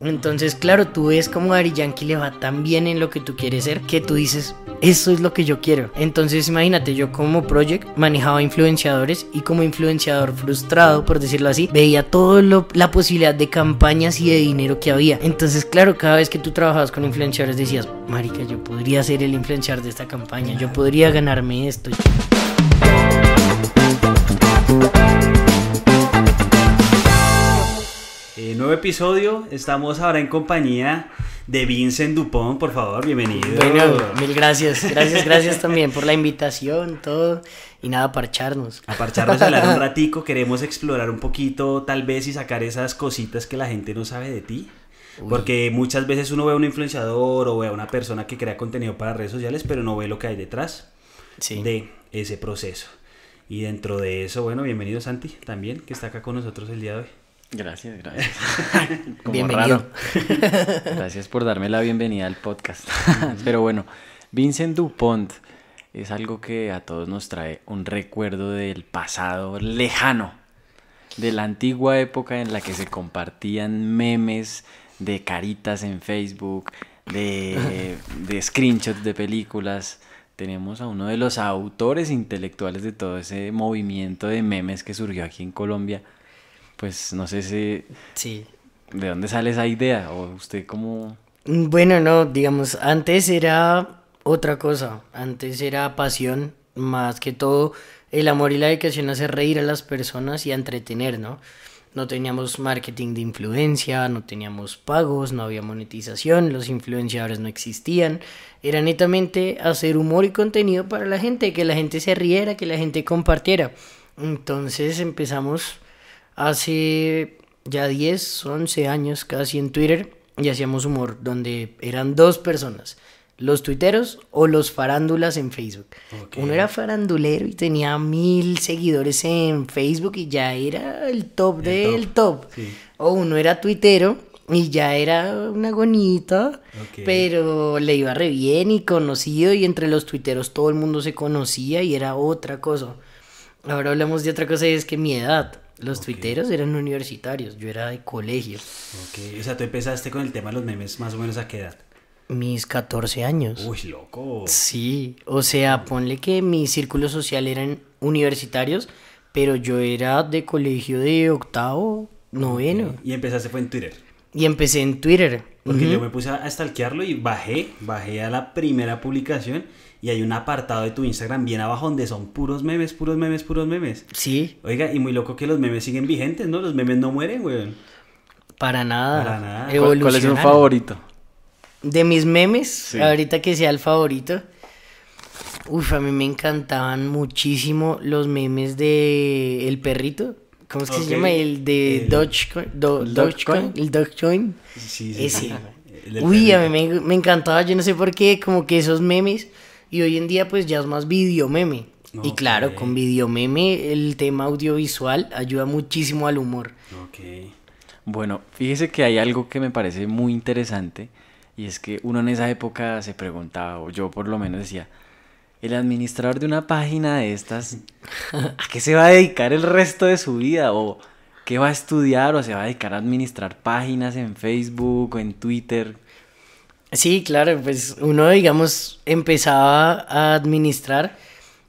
Entonces, claro, tú ves como Ari Yankee le va tan bien en lo que tú quieres ser que tú dices, eso es lo que yo quiero. Entonces, imagínate, yo como project manejaba influenciadores y como influenciador frustrado, por decirlo así, veía toda la posibilidad de campañas y de dinero que había. Entonces, claro, cada vez que tú trabajabas con influenciadores decías, marica, yo podría ser el influenciador de esta campaña, yo podría ganarme esto. Nuevo episodio, estamos ahora en compañía de Vincent Dupont, por favor, bienvenido. Bueno, mil gracias, gracias, gracias también por la invitación, todo, y nada, parcharnos. A parcharnos, a hablar un ratico, queremos explorar un poquito, tal vez, y sacar esas cositas que la gente no sabe de ti. Porque muchas veces uno ve a un influenciador o ve a una persona que crea contenido para redes sociales, pero no ve lo que hay detrás de ese proceso. Y dentro de eso, bueno, bienvenido Santi también, que está acá con nosotros el día de hoy. Gracias, gracias. Bienvenido. Gracias por darme la bienvenida al podcast. Pero bueno, Vincent Dupont es algo que a todos nos trae un recuerdo del pasado lejano, de la antigua época en la que se compartían memes de caritas en Facebook, de, de screenshots de películas. Tenemos a uno de los autores intelectuales de todo ese movimiento de memes que surgió aquí en Colombia pues no sé si... Sí. ¿De dónde sale esa idea? ¿O usted cómo...? Mm, bueno, no, digamos, antes era otra cosa, antes era pasión, más que todo el amor y la dedicación a hacer reír a las personas y a entretener, ¿no? No teníamos marketing de influencia, no teníamos pagos, no había monetización, los influenciadores no existían. Era netamente hacer humor y contenido para la gente, que la gente se riera, que la gente compartiera. Entonces empezamos hace ya 10, 11 años casi en Twitter y hacíamos humor donde eran dos personas, los tuiteros o los farándulas en Facebook. Uno era farandulero y tenía mil seguidores en Facebook y ya era el top del top. O uno era tuitero y ya era una gonita, pero le iba re bien y conocido y entre los tuiteros todo el mundo se conocía y era otra cosa. Ahora hablamos de otra cosa y es que mi edad. Los tuiteros eran universitarios, yo era de colegio. Ok, o sea, tú empezaste con el tema de los memes más o menos a qué edad? Mis 14 años. Uy, loco. Sí, o sea, ponle que mi círculo social eran universitarios, pero yo era de colegio de octavo, noveno. Y empezaste fue en Twitter. Y empecé en Twitter. Porque yo me puse a stalkearlo y bajé, bajé a la primera publicación y hay un apartado de tu Instagram bien abajo donde son puros memes, puros memes, puros memes. Sí. Oiga, y muy loco que los memes siguen vigentes, ¿no? Los memes no mueren, güey. Para nada. Para nada. ¿Cuál, es tu favorito? De mis memes, ahorita que sea el favorito. Uf, a mí me encantaban muchísimo los memes de El Perrito. ¿Cómo es que se llama? El de Dogecoin. Dogecoin. El Dogecoin. Sí, sí. Ese. Uy, a mí me, me, encantaba, yo no sé por qué, como que esos memes y hoy en día pues ya es más video meme. Y claro, con video meme el tema audiovisual ayuda muchísimo al humor. Ok. Bueno, fíjese que hay algo que me parece muy interesante y es que uno en esa época se preguntaba, o yo por lo menos decía, el administrador de una página de estas, ¿a qué se va a dedicar el resto de su vida? ¿O qué va a estudiar? ¿O se va a dedicar a administrar páginas en Facebook o en Twitter? Sí, claro, pues uno, digamos, empezaba a administrar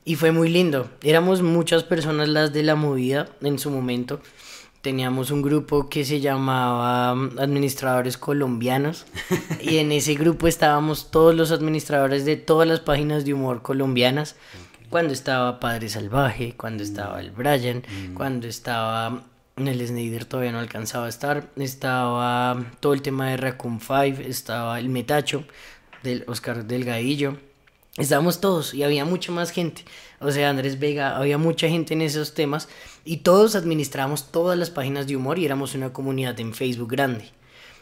y fue muy lindo. Éramos muchas personas las de la movida en su momento. Teníamos un grupo que se llamaba um, Administradores Colombianos y en ese grupo estábamos todos los administradores de todas las páginas de humor colombianas. Cuando estaba Padre Salvaje, cuando estaba el Brian, mm. cuando estaba el Snyder todavía no alcanzaba a estar. Estaba todo el tema de Raccoon 5, estaba el Metacho del Oscar Delgadillo. Estábamos todos y había mucha más gente. O sea, Andrés Vega, había mucha gente en esos temas y todos administrábamos todas las páginas de humor y éramos una comunidad en Facebook grande.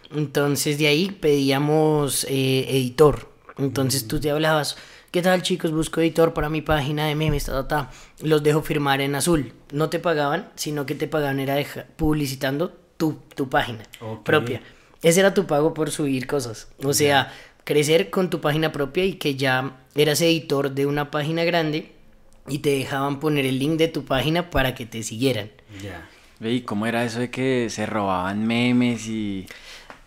Entonces de ahí pedíamos eh, editor. Entonces tú te hablabas, ¿qué tal chicos? Busco editor para mi página de memes, ta, ta, los dejo firmar en azul. No te pagaban, sino que te pagaban era publicitando tu, tu página propia. Ese era tu pago por subir cosas. O sea, crecer con tu página propia y que ya eras editor de una página grande y te dejaban poner el link de tu página para que te siguieran. Ya. ¿Y cómo era eso de que se robaban memes y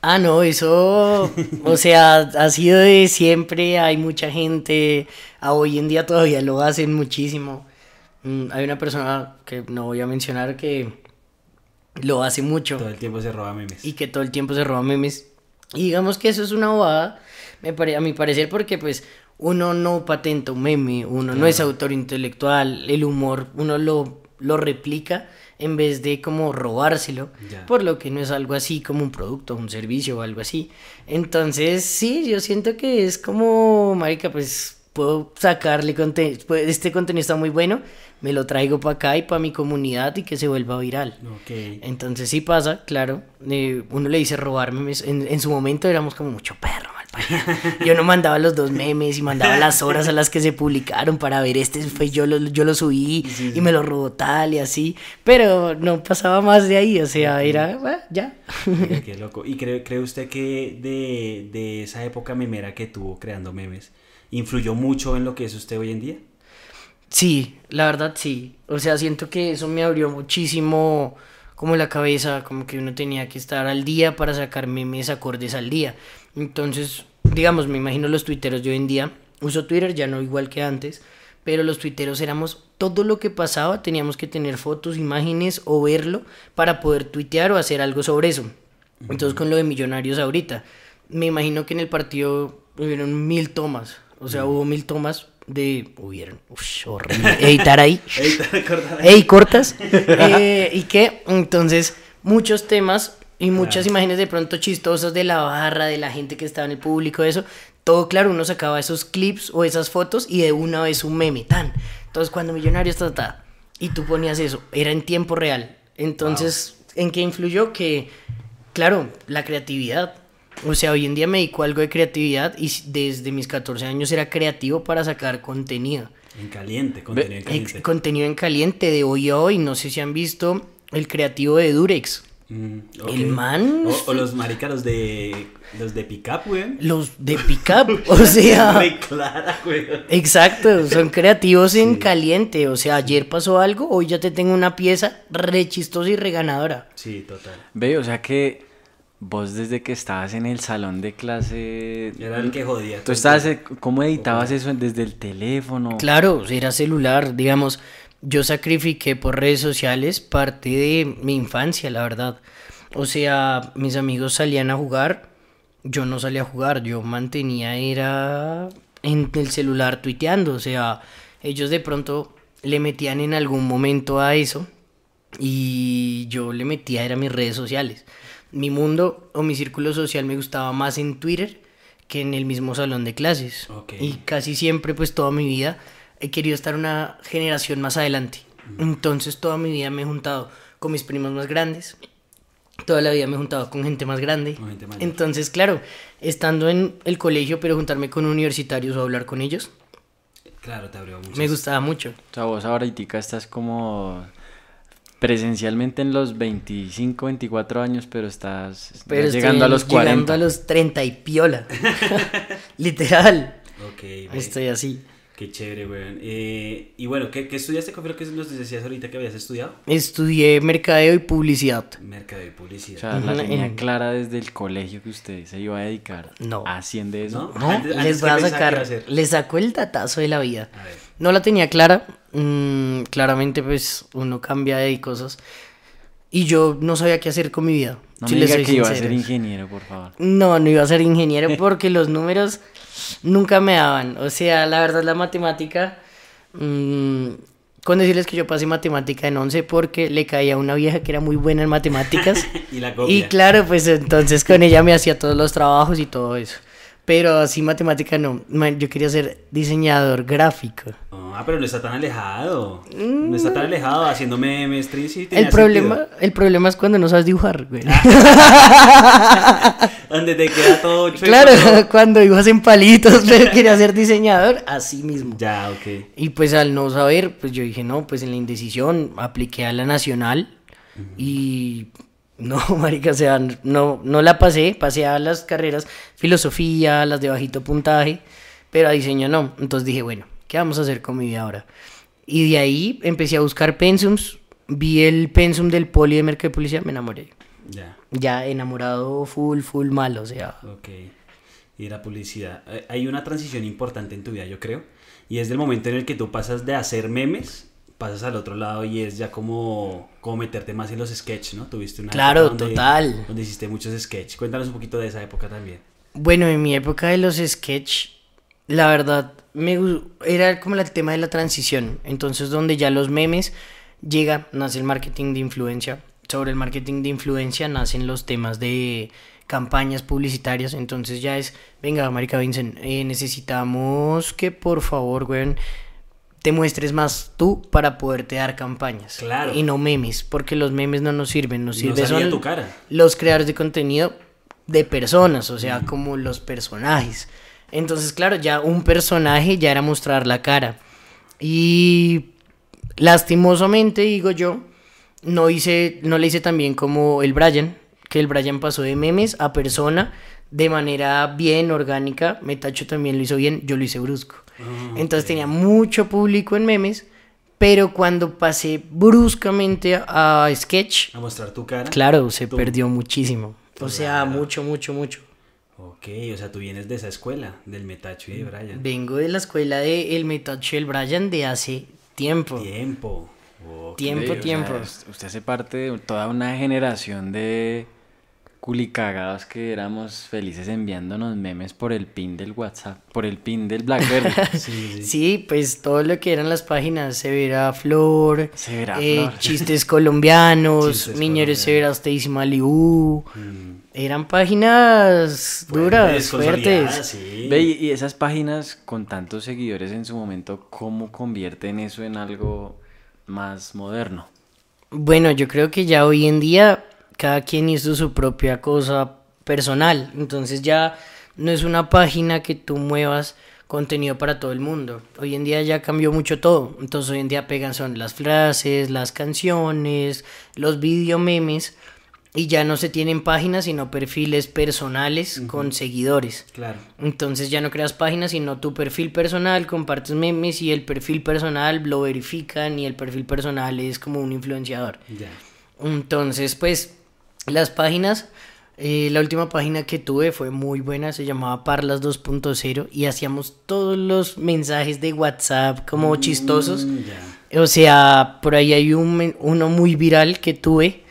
Ah, no, eso, o sea, ha sido de siempre, hay mucha gente, a hoy en día todavía lo hacen muchísimo. Mm, hay una persona que no voy a mencionar que lo hace mucho. Todo el tiempo se roba memes. Y que todo el tiempo se roba memes. Y digamos que eso es una bobada, me pare- a mi parecer, porque pues uno no patenta un meme, uno no es autor intelectual, el humor uno lo, lo replica en vez de como robárselo, por lo que no es algo así como un producto, un servicio o algo así. Entonces, sí, yo siento que es como, marica, pues puedo sacarle contenido, este contenido está muy bueno, me lo traigo para acá y para mi comunidad y que se vuelva viral. Ok. Entonces sí pasa, claro. eh, uno le dice robar memes. En, en su momento éramos como mucho perro. Yo no mandaba los dos memes y mandaba las horas a las que se publicaron para ver este fue yo lo, yo lo subí Sí, sí. y me lo robó tal y así. Pero no pasaba más de ahí, o sea, era "Ah, ya. Qué loco. ¿Y cree, cree usted que de, de esa época memera que tuvo creando memes, influyó mucho en lo que es usted hoy en día? Sí, la verdad sí. O sea, siento que eso me abrió muchísimo como la cabeza, como que uno tenía que estar al día para sacar memes acordes al día. Entonces, digamos, me imagino los tuiteros de hoy en día. Uso Twitter ya no igual que antes, pero los tuiteros éramos todo lo que pasaba, teníamos que tener fotos, imágenes o verlo para poder tuitear o hacer algo sobre eso. Entonces, con lo de Millonarios ahorita, me imagino que en el partido hubieron mil tomas. O sea, hubo mil tomas de... Hubieron... Ush, horrible. Editar ahí. ¿te recordás? Ey, cortas. Eh, ¿Y qué? Entonces, muchos temas y muchas imágenes de pronto chistosas de la barra, de la gente que estaba en el público, eso. Todo claro, uno sacaba esos clips o esas fotos y de una vez un meme, tan. Entonces, cuando Millonarios ta, ta, ta, y tú ponías eso, era en tiempo real. Entonces, ¿en qué influyó? Que, claro, la creatividad. O sea, hoy en día me dedico a algo de creatividad y desde mis 14 años era creativo para sacar contenido. En caliente, contenido en Ex- caliente. contenido en caliente de hoy a hoy. No sé si han visto el creativo de Durex. Mm. El man- O, o los maricas, los de, los de pick-up, güey. Los de Pickup. O sea, Muy clara, güey. exacto. Son creativos en caliente. O sea, ayer pasó algo, hoy ya te tengo una pieza re chistosa y reganadora. Sí, total. Ve, o sea que vos desde que estabas en el salón de clase... Era el que jodía. ¿Tú estabas, cómo editabas eso desde el teléfono? Claro, era celular. Digamos, yo sacrifiqué por redes sociales parte de mi infancia, la verdad. O sea, mis amigos salían a jugar, yo no salía a jugar, yo mantenía era en el celular tuiteando, o sea, ellos de pronto le metían en algún momento a eso y yo le metía era mis redes sociales. Mi mundo o mi círculo social me gustaba más en Twitter que en el mismo salón de clases. Ok. Y casi siempre, pues toda mi vida, he querido estar una generación más adelante. Entonces toda mi vida me he juntado con mis primos más grandes. Toda la vida me he juntado con gente más grande. Con gente. Entonces, claro, estando en el colegio, pero juntarme con universitarios o hablar con ellos, Claro, te abrió mucho. me gustaba mucho. O sea, vos ahorita estás como presencialmente en los 25, 24 años, pero estás Pero llegando a los 40. Llegando a los 30 y piola. Literal. Ok. Estoy así. Qué chévere, güey. Eh, y bueno, ¿qué, qué estudiaste? ¿Qué fue lo que nos decías ahorita que habías estudiado? Estudié mercadeo y publicidad. Mercadeo y O publicidad. sea, la tenía en- clara desde el colegio que usted se iba a dedicar. No. Asciende eso. ¿No? No, Antes- antes, les ¿qué voy a sacar, les saco el datazo de la vida. A ver. No la tenía clara, mm, claramente pues uno cambia de cosas. Y yo no sabía qué hacer con mi vida. No si me les diga que iba a ser ingeniero, por favor. No, no iba a ser ingeniero porque los números nunca me daban. O sea, la verdad la matemática... mm, con decirles que yo pasé matemática en 11 porque le caía a una vieja que era muy buena en matemáticas. Y la copia. y claro, pues entonces con ella me hacía todos los trabajos y todo eso. Pero así matemática no. Man, Yo quería ser diseñador gráfico. Ah, pero no está tan alejado. No está tan alejado haciendo memes, sí, El problema, sentido. el problema es cuando no sabes dibujar, güey. Donde te queda todo chueco, claro, cuando ibas en palitos, pero quería ser diseñador, así mismo. Ya, ok. Y pues al no saber, pues yo dije, no, pues en la indecisión apliqué a la nacional y no, marica, o sea, no, no la pasé, pasé a las carreras filosofía, las de bajito puntaje, pero a diseño no. Entonces dije, bueno, ¿qué vamos a hacer con mi vida ahora? Y de ahí empecé a buscar pensums, vi el pensum del poli de mercado y publicidad, me enamoré. Ya, Ya enamorado full, full mal, o sea. ok. Y la publicidad. Eh, Hay una transición importante en tu vida, yo creo. Y es del momento en el que tú pasas de hacer memes, pasas al otro lado y es ya como, como meterte más en los sketches, ¿no? Tuviste una Claro, época donde- total. Donde hiciste muchos sketches. Cuéntanos un poquito de esa época también. Bueno, en mi época de los sketch, la verdad, me era como el tema de la transición. Entonces, donde ya los memes llega, nace el marketing de influencia. Sobre el marketing de influencia nacen los temas de campañas publicitarias. Entonces ya es, venga, Marica Vincent, eh, necesitamos que por favor, weón, te muestres más tú para poderte dar campañas. Claro. Y no memes, porque los memes no nos sirven. Nos No sirve salía son tu cara. los creadores de contenido de personas, o sea, como los personajes. Entonces, claro, ya un personaje ya era mostrar la cara. Y lastimosamente, digo yo, no hice, no le hice tan bien como el Brian, que el Brian pasó de memes a persona de manera bien orgánica. Metacho también lo hizo bien, yo lo hice brusco. Entonces tenía mucho público en memes, pero cuando pasé bruscamente a, a sketch, A mostrar tu cara. Claro, se Tú. perdió muchísimo. O sea, Claro. mucho, mucho, mucho. Ok, o sea, tú vienes de esa escuela, del Metacho y de Brian. Vengo de la escuela de El Metacho y el Brian de hace tiempo. Tiempo. Tiempo, Sí, o sea, tiempo. us- usted hace parte de toda una generación de culicagados que éramos felices enviándonos memes por el pin del WhatsApp, por el pin del Blackberry. Sí, sí. Sí, pues todo lo que eran las páginas, Severa Flor, Severa eh, Flor. chistes colombianos, Chistes Miñeres. Severa Stacy Malibu. Mm. Eran páginas duras, consolidadas, fuertes. Sí. Ve, y y esas páginas con tantos seguidores en su momento, ¿cómo convierten eso en algo más moderno? Bueno, yo creo que ya hoy en día cada quien hizo su propia cosa personal. Entonces ya no es una página que tú muevas contenido para todo el mundo. Hoy en día ya cambió mucho todo. Entonces hoy en día pegan son las frases, las canciones, los video memes. Y ya no se tienen páginas, sino perfiles personales con seguidores. Claro. Entonces ya no creas páginas, sino tu perfil personal, compartes memes y el perfil personal lo verifican y el perfil personal es como un influenciador. Ya. Entonces, pues, las páginas, eh, la última página que tuve fue muy buena, se llamaba Parlas 2.0 y hacíamos todos los mensajes de WhatsApp como chistosos. Mm, ya. O sea, por ahí hay un, uno muy viral que tuve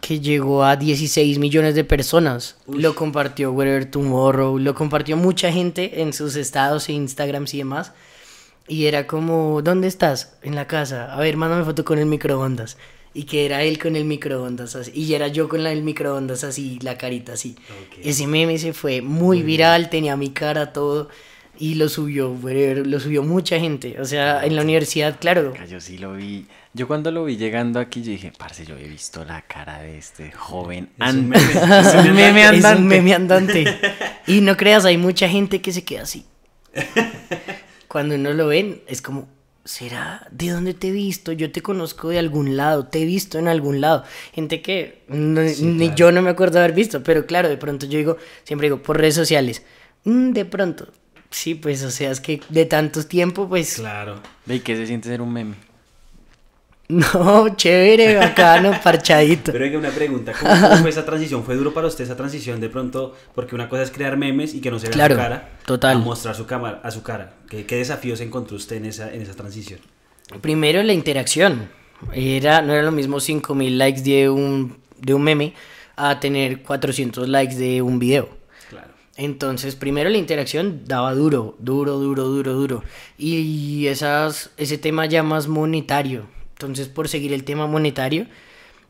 que llegó a 16 millones de personas. Lo compartió Whatever Tomorrow, lo compartió mucha gente en sus estados e Instagrams y demás. Y era como, ¿dónde estás? En la casa. A ver, mándame foto con el microondas. Y que era él con el microondas así. Y era yo con la del microondas así, la carita así. Ese meme se fue muy viral, tenía mi cara, todo. Y lo subió, lo subió mucha gente. O sea, en la universidad, claro. Yo sí lo vi. Yo cuando lo vi llegando aquí, yo dije, parce, yo he visto la cara de este joven. Es un meme. es un meme Es un andante. meme andante. Y no creas, hay mucha gente que se queda así. Cuando uno lo ven, es como, ¿será? ¿De dónde te he visto? Yo te conozco de algún lado, te he visto en algún lado. Gente que no- ni claro. yo no me acuerdo haber visto, pero claro, de pronto yo digo, siempre digo, por redes sociales. "Mm, de pronto. Sí, pues, o sea, es que de tanto tiempo, pues, Claro. Ve, ¿y qué se siente ser un meme? no, chévere, bacano, parchadito. Pero hay una pregunta, ¿cómo, cómo fue esa transición? ¿Fue duro para usted esa transición de pronto? Porque una cosa es crear memes y que no se vea Claro, su cara. total. A mostrar su cámara, a su cara. ¿Qué, qué desafíos encontró usted en esa, en esa transición? Primero la interacción. Era, no era lo mismo 5000 likes de un, de un meme a tener 400 likes de un video. Claro. Entonces, primero la interacción daba duro, duro, duro, duro, duro. Y esas, ese tema ya más monetario. Entonces, por seguir el tema monetario,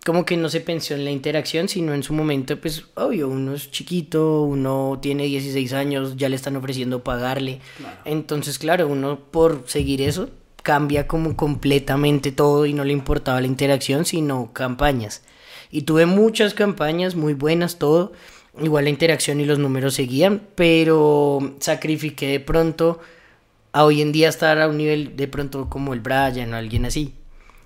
como que no se pensó en la interacción, sino en su momento, pues, obvio, uno es chiquito, uno tiene 16 años, ya le están ofreciendo pagarle. Entonces, claro, uno por seguir eso cambia como completamente todo y no le importaba la interacción, sino campañas. Y tuve muchas campañas muy buenas, todo. Igual la interacción y los números seguían, pero sacrifiqué de pronto a hoy en día estar a un nivel de pronto como el Brian o alguien así.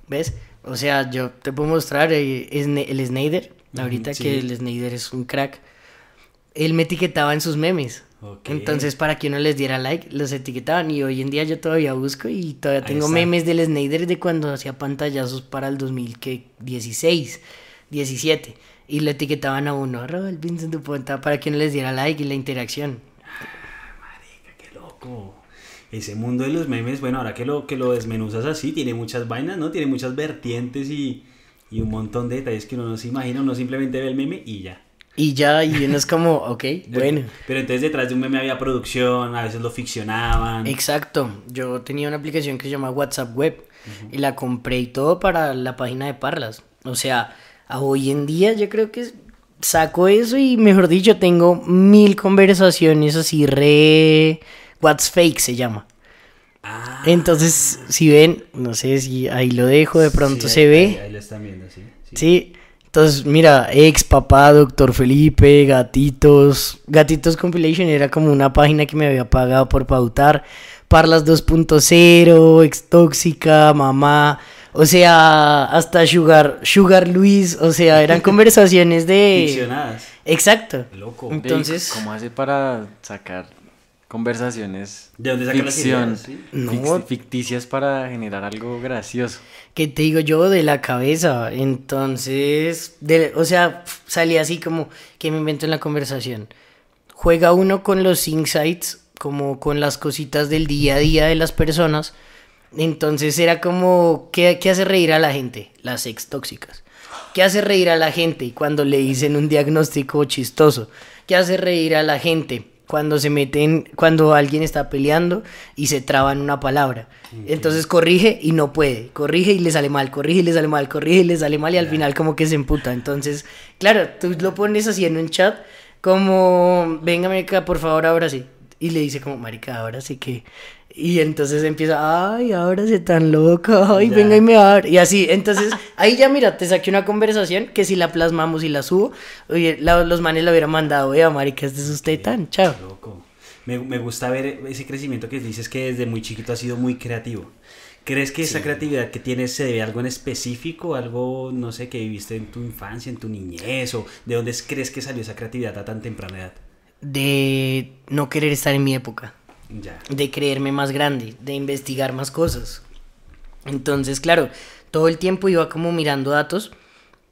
¿Ves? O sea, yo te puedo mostrar eh, el Snyder, ahorita sí. que el Snyder es un crack. Él me etiquetaba en sus memes. Entonces, para que uno les diera like, los etiquetaban. Y hoy en día yo todavía busco y todavía tengo memes del Snyder de cuando hacía pantallazos para el 2016, 17. y le etiquetaban a uno, el Vincent Dupont, para que uno les diera like y la interacción. Marica, qué loco. Ese mundo de los memes, bueno, ahora que lo, que lo desmenuzas así, tiene muchas vainas, ¿no? Tiene muchas vertientes y, y un montón de detalles que uno no se imagina, uno simplemente ve el meme y ya. Y ya, y uno es como, ok, bueno. Pero entonces detrás de un meme había producción, a veces lo ficcionaban. Exacto. Yo tenía una aplicación que se llama WhatsApp Web y la compré y todo para la página de Parlas. O sea, hoy en día yo creo que saco eso y mejor dicho tengo mil conversaciones así re... What's fake se llama. Ah, Entonces, si ven, no sé si ahí lo dejo, de pronto sí, se ahí- ve. Ahí, ahí lo están viendo, sí. sí. Sí. Entonces, mira, ex papá, doctor Felipe, gatitos. Gatitos Compilation era como una página que me había pagado por pautar. Parlas 2.0, ex tóxica, mamá. O sea, hasta Sugar, Sugar Luis. O sea, eran conversaciones de. Ficcionadas. Exacto. Loco. Entonces- ¿Cómo hace para sacar conversaciones ¿De dónde saca las ficción, ideas, sí? No. fix- ficticias para generar algo gracioso? ¿Qué te digo yo? De la cabeza. Entonces, de- o sea, salía así como que me invento en la conversación. Juega uno con los insights, como con las cositas del día a día de las personas. Entonces era como, ¿qué, qué hace reír a la gente? Las ex tóxicas. ¿Qué hace reír a la gente cuando le dicen un diagnóstico chistoso? ¿Qué hace reír a la gente cuando se meten, cuando alguien está peleando y se traba en una palabra? Entonces corrige y no puede, corrige y le sale mal, corrige y le sale mal, corrige y le sale mal y al final como que se emputa. Entonces, claro, tú lo pones así en un chat como, venga, marica, por favor, ahora sí. Y le dice como, marica, ahora sí que... Y entonces empieza, ay, ahora se tan loca, ay, Ya. venga y me va. Y así, entonces, ahí ya mira, te saqué una conversación que si la plasmamos y la subo, oye, la- los manes la hubieran mandado, vea, marica, este es usted tan, chao. Loco. Me, me gusta ver ese crecimiento que dices que desde muy chiquito ha sido muy creativo. ¿Crees que esa creatividad que tienes se debe a algo en específico? Algo, no sé, que viviste en tu infancia, en tu niñez? ¿O de dónde crees que salió esa creatividad a tan temprana edad? De no querer estar en mi época. Ya. de creerme más grande, de investigar más cosas. Entonces, claro, todo el tiempo iba como mirando datos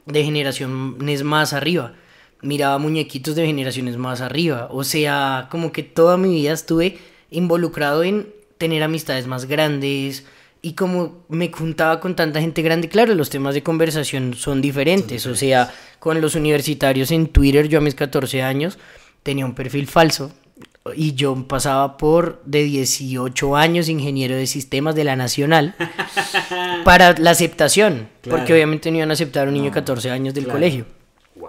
de generaciones más arriba. Miraba muñequitos de generaciones más arriba. O sea, como que toda mi vida estuve involucrado en tener amistades más grandes. Y como me juntaba con tanta gente grande, claro, los temas de conversación son diferentes. O sea, con los universitarios en Twitter, yo a mis 14 años tenía un perfil falso y yo pasaba por de 18 años ingeniero de sistemas de la Nacional para la aceptación, Claro. porque obviamente no iban a aceptar a un niño de 14 años del claro. colegio.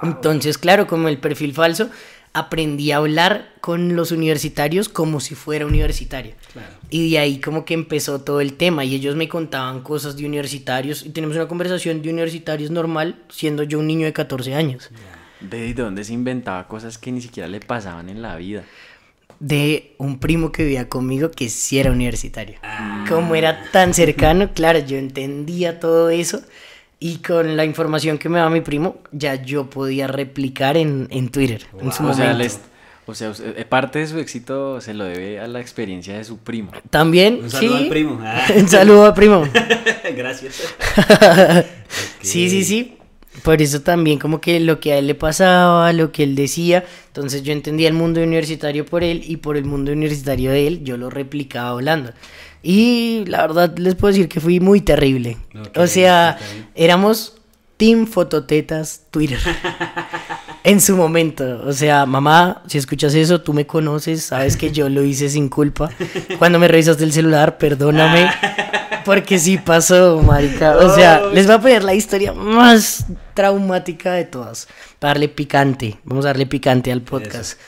Entonces, claro, como el perfil falso, aprendí a hablar con los universitarios como si fuera universitario. Claro. Y de ahí como que empezó todo el tema y ellos me contaban cosas de universitarios y tenemos una conversación de universitarios normal siendo yo un niño de 14 años. Ve de dónde se inventaba cosas que ni siquiera le pasaban en la vida. De un primo que vivía conmigo que sí era universitario. Como era tan cercano, claro, yo entendía todo eso y con la información que me daba mi primo ya yo podía replicar en, en Twitter en su O sea, les- o sea, eh, parte de su éxito se lo debe a la experiencia de su primo. También, Un saludo sí. al primo. Ah. Un saludo al primo. Gracias. Sí, sí, sí. Por eso también como que lo que a él le pasaba, lo que él decía, entonces yo entendía el mundo universitario por él y por el mundo universitario de él yo lo replicaba hablando. Y la verdad les puedo decir que fui muy terrible. Ok, o sea, bien. éramos Team Fototetas Twitter. en su momento. O sea, mamá, si escuchas eso, tú me conoces, sabes que yo lo hice sin culpa. Cuando me revisaste el celular, perdóname. Porque sí pasó, marica. O sea, les voy a poner la historia más traumática de todas. Para darle picante. Vamos a darle picante al podcast.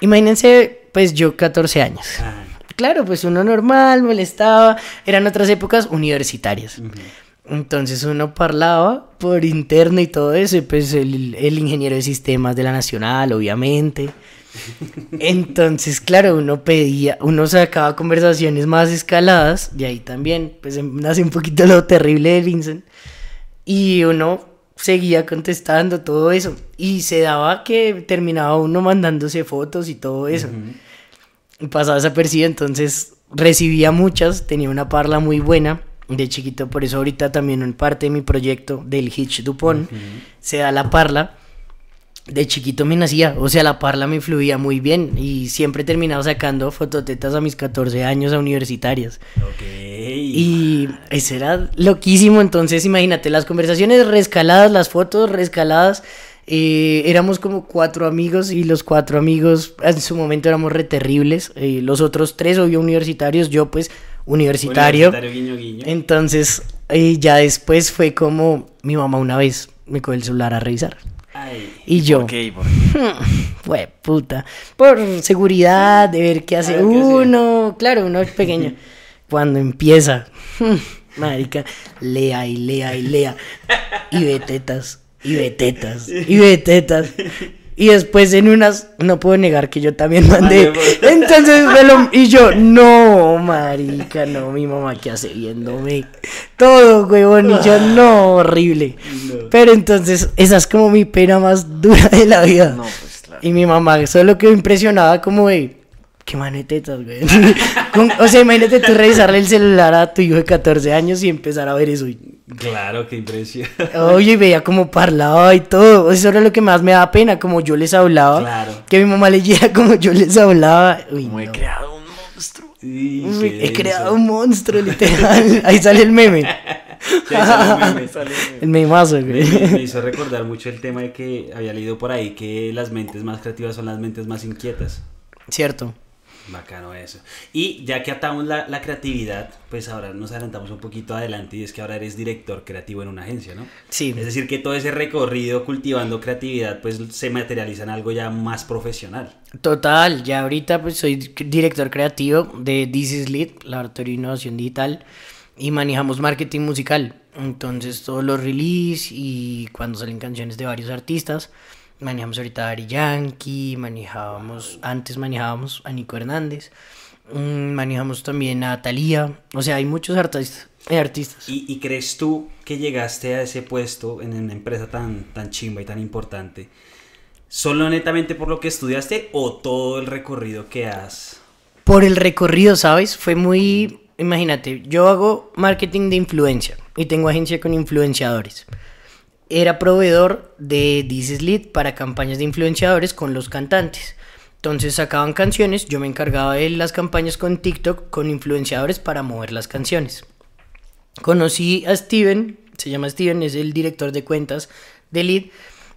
Imagínense, pues yo 14 años. Ah, Claro, pues uno normal, molestaba. Eran otras épocas universitarias. Entonces uno parlaba por interno y todo eso, y pues el, el ingeniero de sistemas de la Nacional, obviamente. Entonces, claro, uno pedía, uno sacaba conversaciones más escaladas, y ahí también, pues em- nace un poquito lo terrible de Vincent. Y uno seguía contestando todo eso. Y se daba que terminaba uno mandándose fotos y todo eso. Y pasaba desapercibido, entonces recibía muchas, tenía una parla muy buena. de chiquito, por eso ahorita también en parte de mi proyecto del Hitch Dupont se da la parla. De chiquito me nacía, o sea, la parla me fluía muy bien y siempre terminaba sacando fototetas a mis 14 años a universitarias. Ok. Y eso era loquísimo, entonces imagínate, las conversaciones rescaladas, las fotos rescaladas, eh, éramos como cuatro amigos y los cuatro amigos en su momento éramos re terribles, eh, los otros tres obvio universitarios, yo pues universitario. Universitario, guiño, guiño. Entonces eh, ya después fue como mi mamá una vez me cogió el celular a revisar. Ay. Y yo, por- fue puta, por seguridad, de ver qué hace qué uno, claro, uno es pequeño. Cuando empieza, marica, lea y lea y lea, y ve tetas, y ve tetas, y ve tetas. Y después en unas, no puedo negar que yo también mandé. Pues. Entonces, lo- y yo, no, marica, no, mi mamá, ¿qué hace viéndome? Todo, huevón, y yo, no, horrible. No. Pero entonces, esa es como mi pena más dura de la vida. No, pues claro. Y mi mamá solo quedó impresionada como de, qué mano de tetas, güey. O sea, imagínate tú revisarle el celular a tu hijo de 14 años y empezar a ver eso. y- Claro, qué impresión. Oye, y veía como parlaba y todo. Eso era lo que más me daba pena, como yo les hablaba. Claro. Que mi mamá leyera como yo les hablaba. Uy, Como he creado un monstruo. Sí, Uy, he denso. creado un monstruo, literal. Ahí sale el meme. Sí, ahí sale el meme. El memazo, Me, güey. me- me hizo recordar mucho el tema de que había leído por ahí que las mentes más creativas son las mentes más inquietas. Cierto. Bacano eso. Y ya que atamos la, la creatividad, pues ahora nos adelantamos un poquito adelante y es que ahora eres director creativo en una agencia, ¿no? Sí. Es decir, que todo ese recorrido cultivando creatividad pues se materializa en algo ya más profesional. Total, ya ahorita pues soy director creativo de This is Lit, Laboratorio de Innovación Digital, y manejamos marketing musical. Entonces todos los release y cuando salen canciones de varios artistas, manejamos ahorita a Ari Yankee, manejábamos, antes manejábamos a Nico Hernández, mm, manejamos también a Thalía, o sea, hay muchos artistas. eh, artistas. ¿Y, y crees tú que llegaste a ese puesto en una empresa tan, tan chimba y tan importante? ¿Solo netamente por lo que estudiaste o todo el recorrido que has... Por el recorrido, ¿sabes? Fue muy... Imagínate, yo hago marketing de influencia y tengo agencia con influenciadores. Era proveedor de This is Lit para campañas de influenciadores con los cantantes. Entonces sacaban canciones, yo me encargaba de las campañas con TikTok con influenciadores para mover las canciones. Conocí a Steven, se llama Steven, es el director de cuentas de Lead.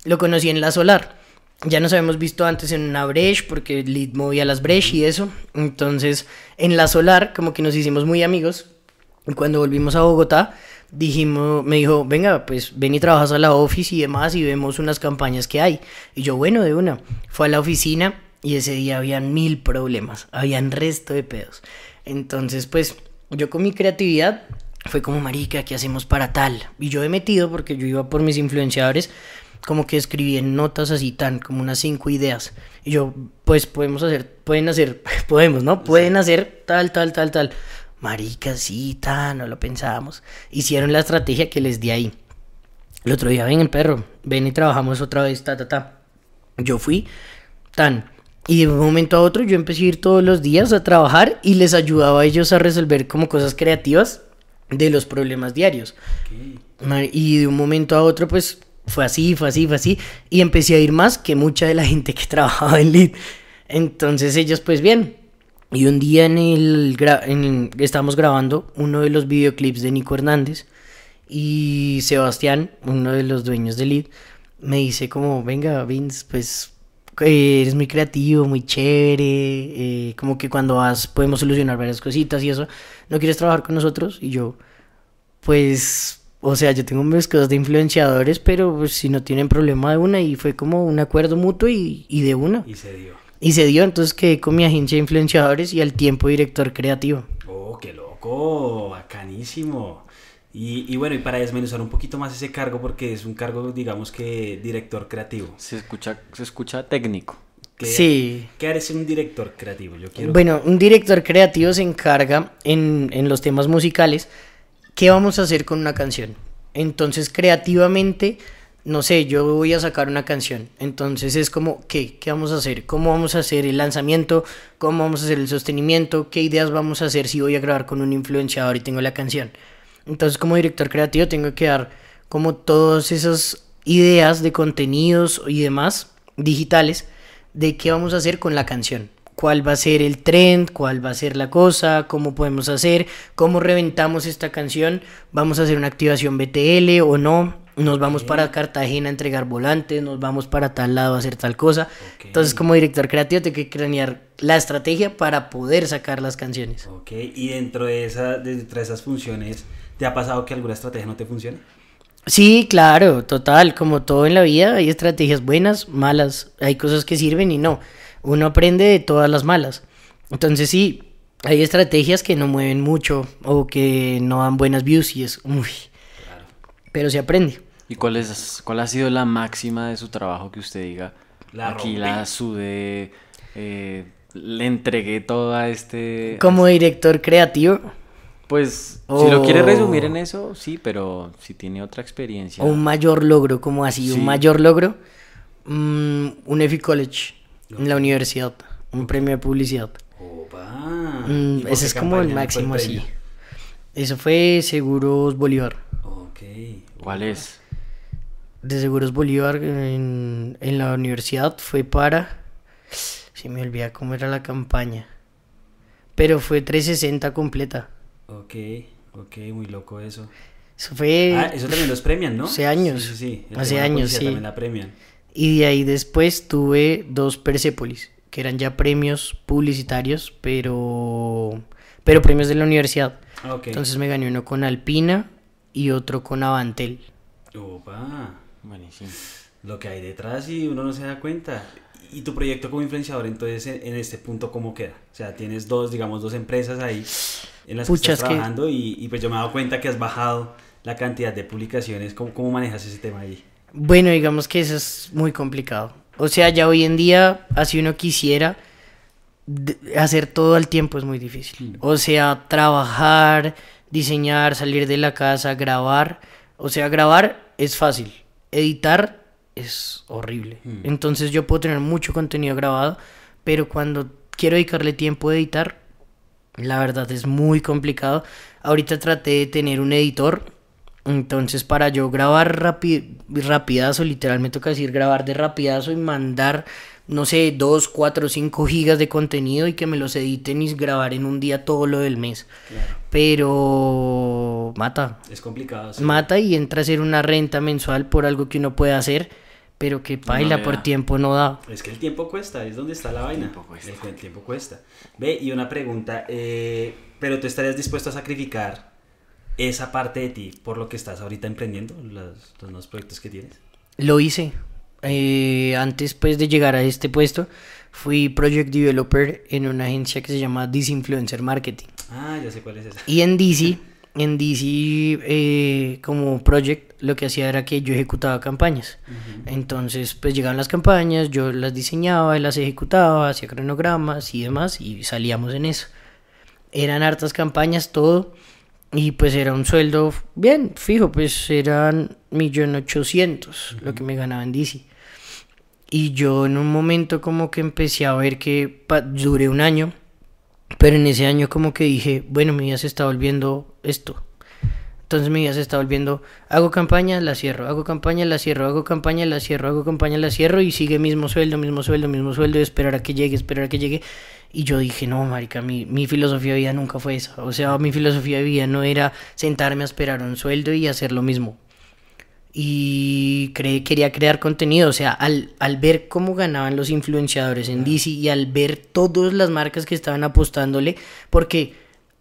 Lo conocí en La Solar. Ya nos habíamos visto antes en una Breche, porque Lead movía las Breche y eso. Entonces, en La Solar, como que nos hicimos muy amigos. Y cuando volvimos a Bogotá, dijimos, me dijo, venga, pues ven y trabajas a la office y demás y vemos unas campañas que hay. Y yo, bueno, de una. Fue a la oficina y ese día habían mil problemas, habían resto de pedos. Entonces, pues, yo con mi creatividad fue como, marica, ¿qué hacemos para tal? Y yo he metido, porque yo iba por mis influenciadores, como que escribí en notas así tan, como unas cinco ideas. Y yo, pues podemos hacer, pueden hacer, podemos, ¿no? Pueden hacer tal, tal, tal, tal. Marica, sí, no lo pensábamos. Hicieron la estrategia que les di ahí. El otro día, ven el perro, ven y trabajamos otra vez, ta, ta, ta. Yo fui, tan. Y de un momento a otro yo empecé a ir todos los días a trabajar y les ayudaba a ellos a resolver como cosas creativas de los problemas diarios. Mar- Y de un momento a otro, pues fue así, fue así, fue así. Y empecé a ir más que mucha de la gente que trabajaba en Lead. Entonces ellos, pues bien. Y un día en el, estábamos grabando uno de los videoclips de Nico Hernández. Y Sebastián, uno de los dueños de Lead, me dice como, venga, Vince, pues eh, eres muy creativo, muy chévere, eh, como que cuando vas podemos solucionar varias cositas y eso. ¿No quieres trabajar con nosotros? Y yo, pues, o sea, yo tengo mis cosas de influenciadores, pero pues, si no tienen problema de una, y fue como un acuerdo mutuo y, y de una. Y se dio. Y se dio, entonces quedé con mi agencia de influenciadores y al tiempo director creativo. Oh, qué loco, bacanísimo. Y, y bueno, y para desmenuzar un poquito más ese cargo, porque es un cargo, digamos que director creativo. Se escucha, se escucha técnico. ¿Qué, Sí. ¿Qué haré un director creativo? Yo quiero. Bueno, un director creativo se encarga en, en los temas musicales, ¿qué vamos a hacer con una canción? Entonces, creativamente, no sé, yo voy a sacar una canción. Entonces es como, ¿qué? ¿Qué vamos a hacer? ¿Cómo vamos a hacer el lanzamiento? ¿Cómo vamos a hacer el sostenimiento? ¿Qué ideas vamos a hacer si voy a grabar con un influenciador y tengo la canción? Entonces como director creativo tengo que dar como todas esas ideas de contenidos y demás digitales de qué vamos a hacer con la canción. Cuál va a ser el trend, cuál va a ser la cosa, cómo podemos hacer, cómo reventamos esta canción, vamos a hacer una activación BTL o no, nos vamos para Cartagena a entregar volantes, nos vamos para tal lado a hacer tal cosa. Entonces, como director creativo, tengo que cranear la estrategia para poder sacar las canciones. Ok, y dentro de, esa, dentro de esas funciones, ¿te ha pasado que alguna estrategia no te funcione? Sí, claro, total, como todo en la vida, hay estrategias buenas, malas, hay cosas que sirven y no. Uno aprende de todas las malas. Entonces sí, hay estrategias que no mueven mucho o que no dan buenas views y es, uy, pero se aprende. ¿Y cuál, es, cuál ha sido la máxima de su trabajo que usted diga? La aquí rompí"? la sudé, eh, le entregué todo a este... Como director creativo Pues, si lo quiere Oh. resumir en eso, sí, pero si tiene otra experiencia. o un mayor logro, como así, Sí. un mayor logro, mm, un EFI College en la universidad, un premio de publicidad. Opa. Mm, ¿Y por ese es como el máximo así. Eso fue Seguros Bolívar. Ok. ¿Cuál es? De Seguros Bolívar en, en la universidad fue para... Se me olvida cómo era la campaña. Pero fue 360 completa. Ok, ok, muy loco eso. Eso fue... ah, eso también los premian, ¿no? hace años. Sí, sí, Hace años, sí. También la premian. Y de ahí después tuve dos Persepolis, que eran ya premios publicitarios, pero... Pero premios de la universidad. Ah, Ok. Entonces me gané uno con Alpina y otro con Avantel. Opa. Buenísimo. Lo que hay detrás y uno no se da cuenta. ¿Y tu proyecto como influenciador entonces en, este punto cómo queda? O sea, tienes dos, digamos, dos empresas ahí en las Pucha, que es estás que- trabajando y, y pues yo me he dado cuenta que has bajado la cantidad de publicaciones. ¿Cómo, cómo manejas ese tema ahí? Bueno, digamos que eso es muy complicado. O sea, ya hoy en día, así uno quisiera, hacer todo al tiempo es muy difícil. O sea, trabajar, diseñar, salir de la casa, grabar. O sea, grabar es fácil. Editar es horrible. Mm. Entonces yo puedo tener mucho contenido grabado, pero cuando quiero dedicarle tiempo a editar, la verdad es muy complicado. Ahorita traté de tener un editor. Entonces para yo grabar rapi rapidazo, literal me toca decir grabar de rapidazo y mandar, no sé, 2, 4, 5 gigas de contenido y que me los editen y grabar en un día todo lo del mes. Pero mata, Es complicado. sí. mata y entra a ser una renta mensual por algo que uno puede hacer, pero que baila por da. tiempo no da. Es que el tiempo cuesta, es donde está la vaina. tiempo cuesta. El, el tiempo cuesta. Ve, y una pregunta, eh, ¿pero tú estarías dispuesto a sacrificar esa parte de ti por lo que estás ahorita emprendiendo, los, los nuevos proyectos que tienes? Lo hice. Eh, antes pues de llegar a este puesto, fui project developer en una agencia que se llama Disinfluencer Marketing. Ah, ya sé cuál es esa. Y en DC, en DC eh, como project, lo que hacía era que yo ejecutaba campañas. Entonces, pues llegaban las campañas, yo las diseñaba, las ejecutaba, hacía cronogramas y demás, y salíamos en eso. Eran hartas campañas, todo. Y pues era un sueldo bien, fijo, pues eran millón ochocientos lo que me ganaba en DC. Y yo en un momento como que empecé a ver que duré un año, pero en ese año como que dije, bueno, mi vida se está volviendo esto. Entonces mi vida se está volviendo, hago campaña, la cierro, hago campaña, la cierro, hago campaña, la cierro, hago campaña, la cierro y sigue mismo sueldo, mismo sueldo, mismo sueldo, y esperar a que llegue, esperar a que llegue. Y yo dije, no, marica, mi, mi filosofía de vida nunca fue esa. O sea, mi filosofía de vida no era sentarme a esperar un sueldo y hacer lo mismo. Y cre- quería crear contenido. O sea, al, al ver cómo ganaban los influenciadores en DC y al ver todas las marcas que estaban apostándole, porque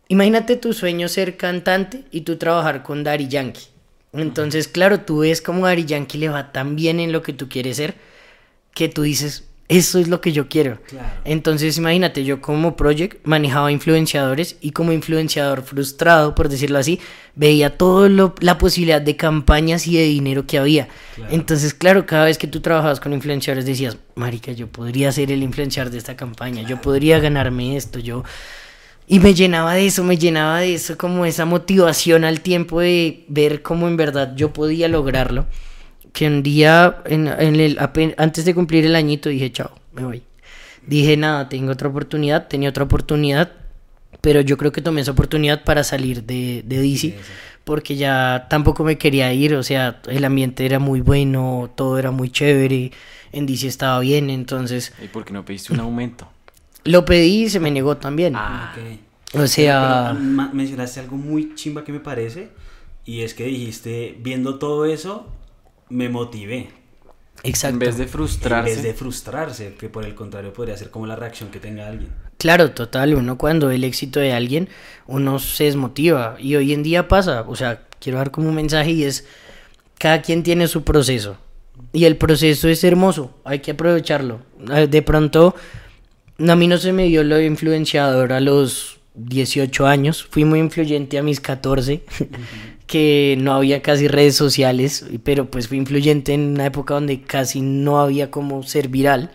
imagínate tu sueño ser cantante y tú trabajar con Daddy Yankee. Entonces, claro, tú ves cómo Daddy Yankee le va tan bien en lo que tú quieres ser que tú dices, eso es lo que yo quiero. Claro. Entonces, imagínate, yo como project manejaba influenciadores y como influenciador frustrado, por decirlo así, veía toda la posibilidad de campañas y de dinero que había. Claro. Entonces, claro, cada vez que tú trabajabas con influenciadores decías, marica, yo podría ser el influenciador de esta campaña, yo podría ganarme esto, yo... Y me llenaba de eso, me llenaba de eso, como esa motivación al tiempo de ver cómo en verdad yo podía lograrlo. Que un día, en, en el, antes de cumplir el añito, dije, chao, me voy. Dije, nada, tengo otra oportunidad, tenía otra oportunidad, pero yo creo que tomé esa oportunidad para salir de, de DC, Sí, sí. porque ya tampoco me quería ir, o sea, el ambiente era muy bueno, todo era muy chévere, en DC estaba bien, entonces ¿Y por qué no pediste un aumento? Lo pedí y se me negó también. Ah, Ok. O sea, Pero, mencionaste algo muy chimba que me parece y es que dijiste, viendo todo eso, me motivé. exacto. En vez de En frustrarse. vez de frustrarse, que por el contrario podría ser como la reacción que tenga alguien. Claro, total, uno cuando ve el éxito de alguien, uno se desmotiva y hoy en día pasa, o sea, quiero dar como un mensaje y es, cada quien tiene su proceso y el proceso es hermoso, hay que aprovecharlo. Eh, De pronto, a mí no se me dio lo influenciador a los 18 años, fui muy influyente a mis 14, que no había casi redes sociales, pero pues fui influyente en una época donde casi no había como ser viral.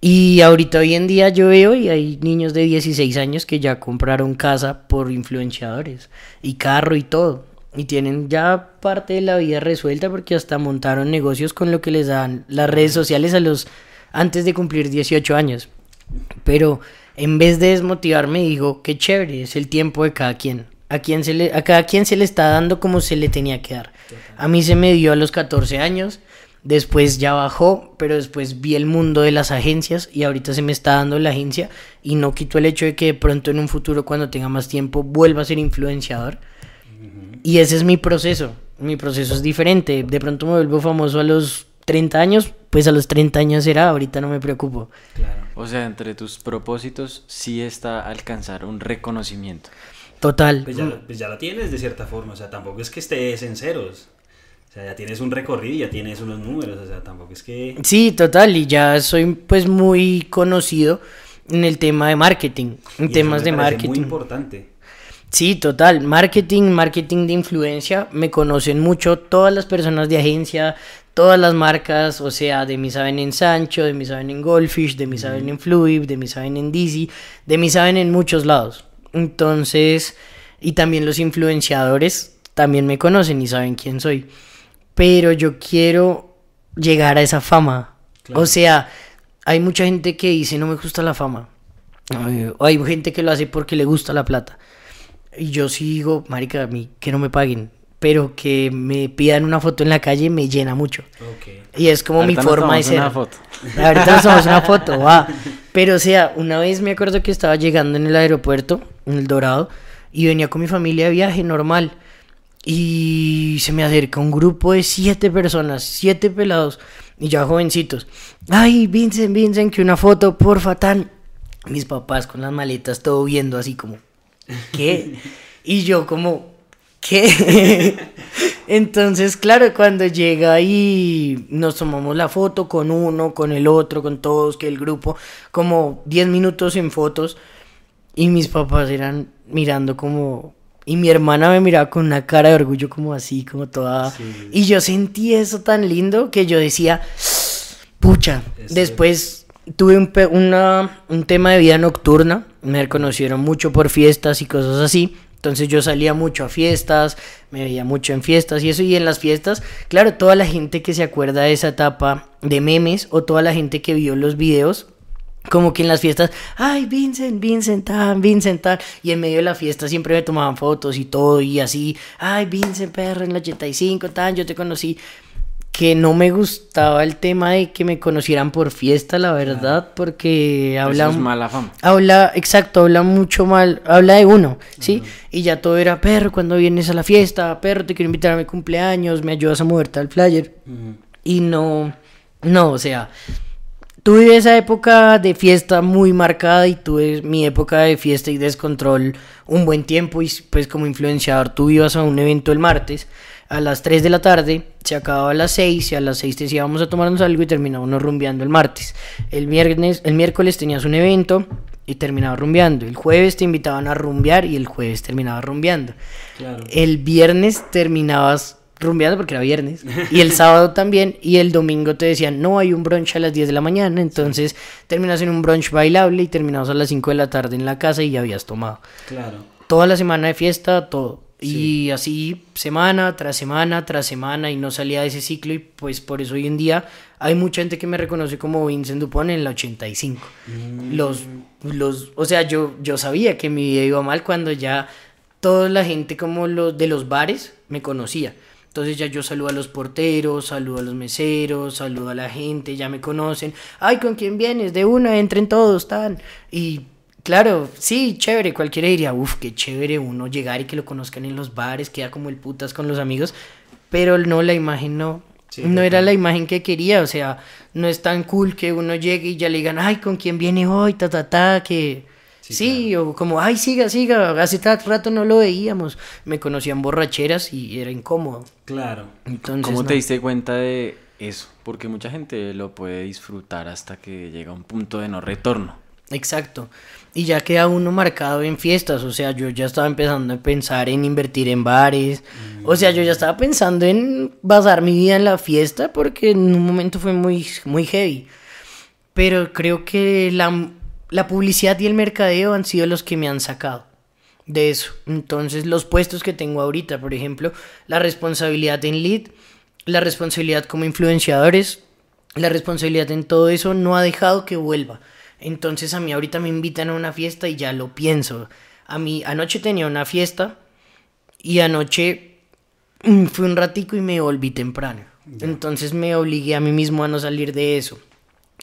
Y ahorita hoy en día yo veo y hay niños de 16 años que ya compraron casa por influenciadores y carro y todo. Y tienen ya parte de la vida resuelta porque hasta montaron negocios con lo que les dan las redes sociales a los antes de cumplir 18 años. Pero en vez de desmotivarme digo, qué chévere, es el tiempo de cada quien. A, quien se le, a cada quien se le está dando como se le tenía que dar. A mí se me dio a los 14 años, después ya bajó, pero después vi el mundo de las agencias y ahorita se me está dando la agencia y no quito el hecho de que de pronto en un futuro cuando tenga más tiempo vuelva a ser influenciador. Y ese es mi proceso. Mi proceso es diferente. De pronto me vuelvo famoso a los 30 años, pues a los 30 años será, ahorita no me preocupo. Claro. O sea, entre tus propósitos sí está alcanzar un reconocimiento. Total. Pues ya, pues ya lo tienes de cierta forma, o sea, tampoco es que estés en ceros. O sea, ya tienes un recorrido, ya tienes unos números, o sea, tampoco es que... Sí, total, y ya soy pues muy conocido en el tema de marketing, y en eso temas me de marketing. Muy importante. Sí, total, marketing, marketing de influencia, me conocen mucho todas las personas de agencia, todas las marcas, o sea, de mí saben en Sancho, de mí saben en Goldfish, de mí saben en Fluid, de mí saben en Dizzy, de mí saben en muchos lados. Entonces, y también los influenciadores también me conocen y saben quién soy. Pero yo quiero llegar a esa fama. Claro. O sea, hay mucha gente que dice no me gusta la fama. O hay gente que lo hace porque le gusta la plata. Y yo sí digo, marica, a mí que no me paguen, pero que me pidan una foto en la calle me llena mucho. Y es como mi Ahorita forma de ser. una foto. Ahorita nos tomamos una foto, va. Pero o sea, una vez me acuerdo que estaba llegando en el aeropuerto, en el Dorado, y venía con mi familia de viaje normal. Y se me acerca un grupo de siete personas, siete pelados, y ya jovencitos. Ay, Vincent, Vincent, que una foto, porfa, tan. Mis papás con las maletas, todo viendo así como, ¿qué? Y yo como, ¿qué? Entonces, claro, cuando llega y nos tomamos la foto con uno, con el otro, con todos, que el grupo, como 10 minutos en fotos, y mis papás eran mirando como... Y mi hermana me miraba con una cara de orgullo como así, como toda... Sí. Y yo sentí eso tan lindo que yo decía, pucha, Eso- después tuve un, una- un tema de vida nocturna, me reconocieron mucho por fiestas y cosas así. Entonces yo salía mucho a fiestas, me veía mucho en fiestas y eso. Y en las fiestas, claro, toda la gente que se acuerda de esa etapa de memes o toda la gente que vio los videos, como que en las fiestas, ay, Vincent, Vincent, tan, Vincent, tan. Y en medio de la fiesta siempre me tomaban fotos y todo, y así, ay, Vincent, perro, en el 85, tan, yo te conocí. Que no me gustaba el tema de que me conocieran por fiesta, la verdad, porque Eso hablan. es mala fama. Habla, exacto, habla mucho mal, habla de uno, ¿sí? Y ya todo era, perro, cuando vienes a la fiesta, perro, te quiero invitar a mi cumpleaños, me ayudas a moverte al flyer. Y no, no, o sea, tuve esa época de fiesta muy marcada y tuve mi época de fiesta y descontrol un buen tiempo y pues como influenciador tú ibas a un evento el martes a las 3 de la tarde, se acababa a las 6 y a las 6 te decía vamos a tomarnos algo y terminábamos rumbeando el martes. El viernes, el miércoles tenías un evento y terminaba rumbeando. El jueves te invitaban a rumbear y el jueves terminaba rumbeando. Claro. El viernes terminabas rumbeando porque era viernes. Y el sábado también. Y el domingo te decían, no, hay un brunch a las 10 de la mañana. Entonces terminas en un brunch bailable y terminabas a las 5 de la tarde en la casa y ya habías tomado. Claro. Toda la semana de fiesta, todo. Y así semana tras semana tras semana y no salía de ese ciclo y pues por eso hoy en día hay mucha gente que me reconoce como Vincent Dupont en la 85. Mm. Los, los, o sea, yo, yo sabía que mi vida iba mal cuando ya toda la gente como los de los bares me conocía. Entonces ya yo saludo a los porteros, saludo a los meseros, saludo a la gente, ya me conocen. Ay, ¿con quién vienes? De una, entren todos, tan. Y claro, sí, chévere. Cualquiera diría, uff, qué chévere uno llegar y que lo conozcan en los bares, queda como el putas con los amigos. Pero no, la imagen no. Sí, no era la imagen que quería, o sea, no es tan cool que uno llegue y ya le digan, ay, ¿con quién viene hoy? Ta, ta, ta, que... Sí, Sí, o como, ay, siga, siga, hace rato no lo veíamos. Me conocían borracheras y era incómodo. Claro. Entonces, ¿Cómo no. te diste cuenta de eso? Porque mucha gente lo puede disfrutar hasta que llega a un punto de no retorno. Exacto. Y ya queda uno marcado en fiestas, o sea, yo ya estaba empezando a pensar en invertir en bares, o sea, yo ya estaba pensando en basar mi vida en la fiesta porque en un momento fue muy, muy heavy. Pero creo que la, la publicidad y el mercadeo han sido los que me han sacado de eso. Entonces, los puestos que tengo ahorita, por ejemplo, la responsabilidad en lead, la responsabilidad como influenciadores, la responsabilidad en todo eso no ha dejado que vuelva. Entonces, a mí ahorita me invitan a una fiesta y ya lo pienso. A mí anoche tenía una fiesta y anoche mm, fui un ratico y me volví temprano. Entonces me obligué a mí mismo a no salir de eso.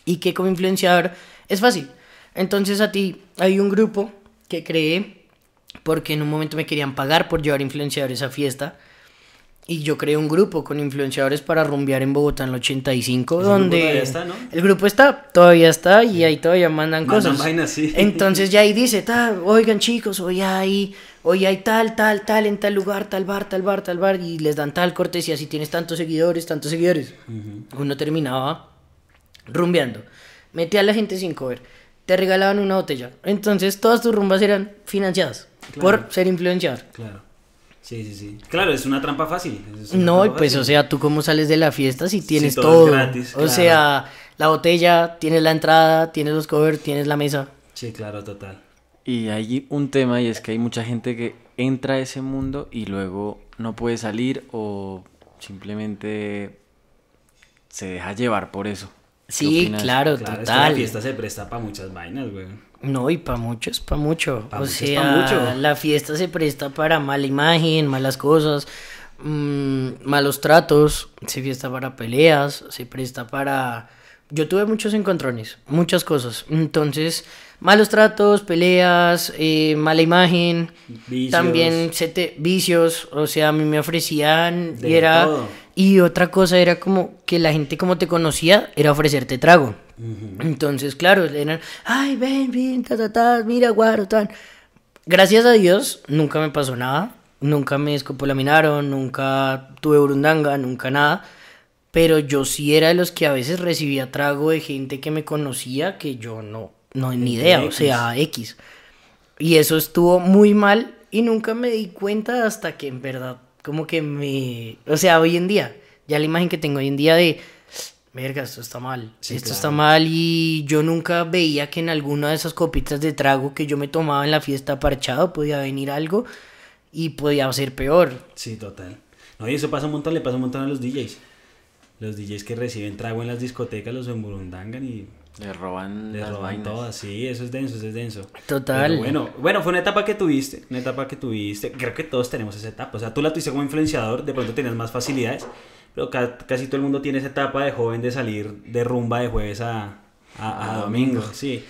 Y que como influenciador es fácil. Entonces a ti hay un grupo que creé porque en un momento me querían pagar por llevar influenciadores a fiesta. Y yo creé un grupo con influenciadores para rumbear en Bogotá en el 85, Ese grupo donde todavía está, ¿no? el grupo está, todavía está y ahí todavía mandan, Mandan cosas. vainas, sí. Entonces ya ahí dice, "Ta, oigan chicos, hoy hay, hoy hay tal, tal, tal, en tal lugar, tal bar, tal bar, tal bar, y les dan tal cortesía si tienes tantos seguidores, tantos seguidores. Uno terminaba rumbeando, metía a la gente sin cover, te regalaban una botella. Entonces todas tus rumbas eran financiadas Claro. por ser influenciador. Claro. Sí, sí, sí. Claro, es una trampa fácil. una No, y trampa pues, fácil. o sea, tú cómo sales de la fiesta si tienes todo es todo. gratis, o claro. sea, la botella, tienes la entrada, tienes los covers, tienes la mesa. Sí, claro, total. Y hay un tema y es que hay mucha gente que entra a ese mundo y luego no puede salir o simplemente se deja llevar por eso. ¿Qué Sí, claro, Claro, es que total. la fiesta se presta para muchas vainas, güey. No, y para mucho es para mucho. Pa' o sea, pa' mucho. la fiesta se presta para mala imagen, malas cosas, mm, malos tratos, se fiesta para peleas, se presta para... Yo tuve muchos encontrones, muchas cosas. Entonces, malos tratos, peleas, eh, mala imagen, Vicios. también se te- vicios, o sea, a mí me ofrecían y era... todo. Y otra cosa era como que la gente como te conocía era ofrecerte trago. Entonces, claro, eran, ay, ven, ven, ta, ta, ta, mira, guaro, tan. Gracias a Dios, nunca me pasó nada. Nunca me escopolaminaron, nunca tuve burundanga, nunca nada. Pero yo sí era de los que a veces recibía trago de gente que me conocía que yo no, no, ni idea, o sea, X. Y eso estuvo muy mal y nunca me di cuenta hasta que en verdad, como que me... O sea, hoy en día, ya la imagen que tengo hoy en día de, verga, esto está mal, Sí, esto claro. está mal y yo nunca veía que en alguna de esas copitas de trago que yo me tomaba en la fiesta parchado podía venir algo y podía ser peor. Sí, total. No, y eso pasa un montón, le pasa un montón a los DJs. Los DJs que reciben trago en las discotecas los emburundangan y Le roban les las roban vainas. todas. Sí, eso es denso, eso es denso. Total. Pero bueno, bueno, fue una etapa que tuviste, una etapa que tuviste. Creo que todos tenemos esa etapa. O sea, tú la tuviste como influenciador, de pronto tenías más facilidades, pero ca- casi todo el mundo tiene esa etapa de joven de salir de rumba de jueves a, a, a A domingo. domingo. Sí.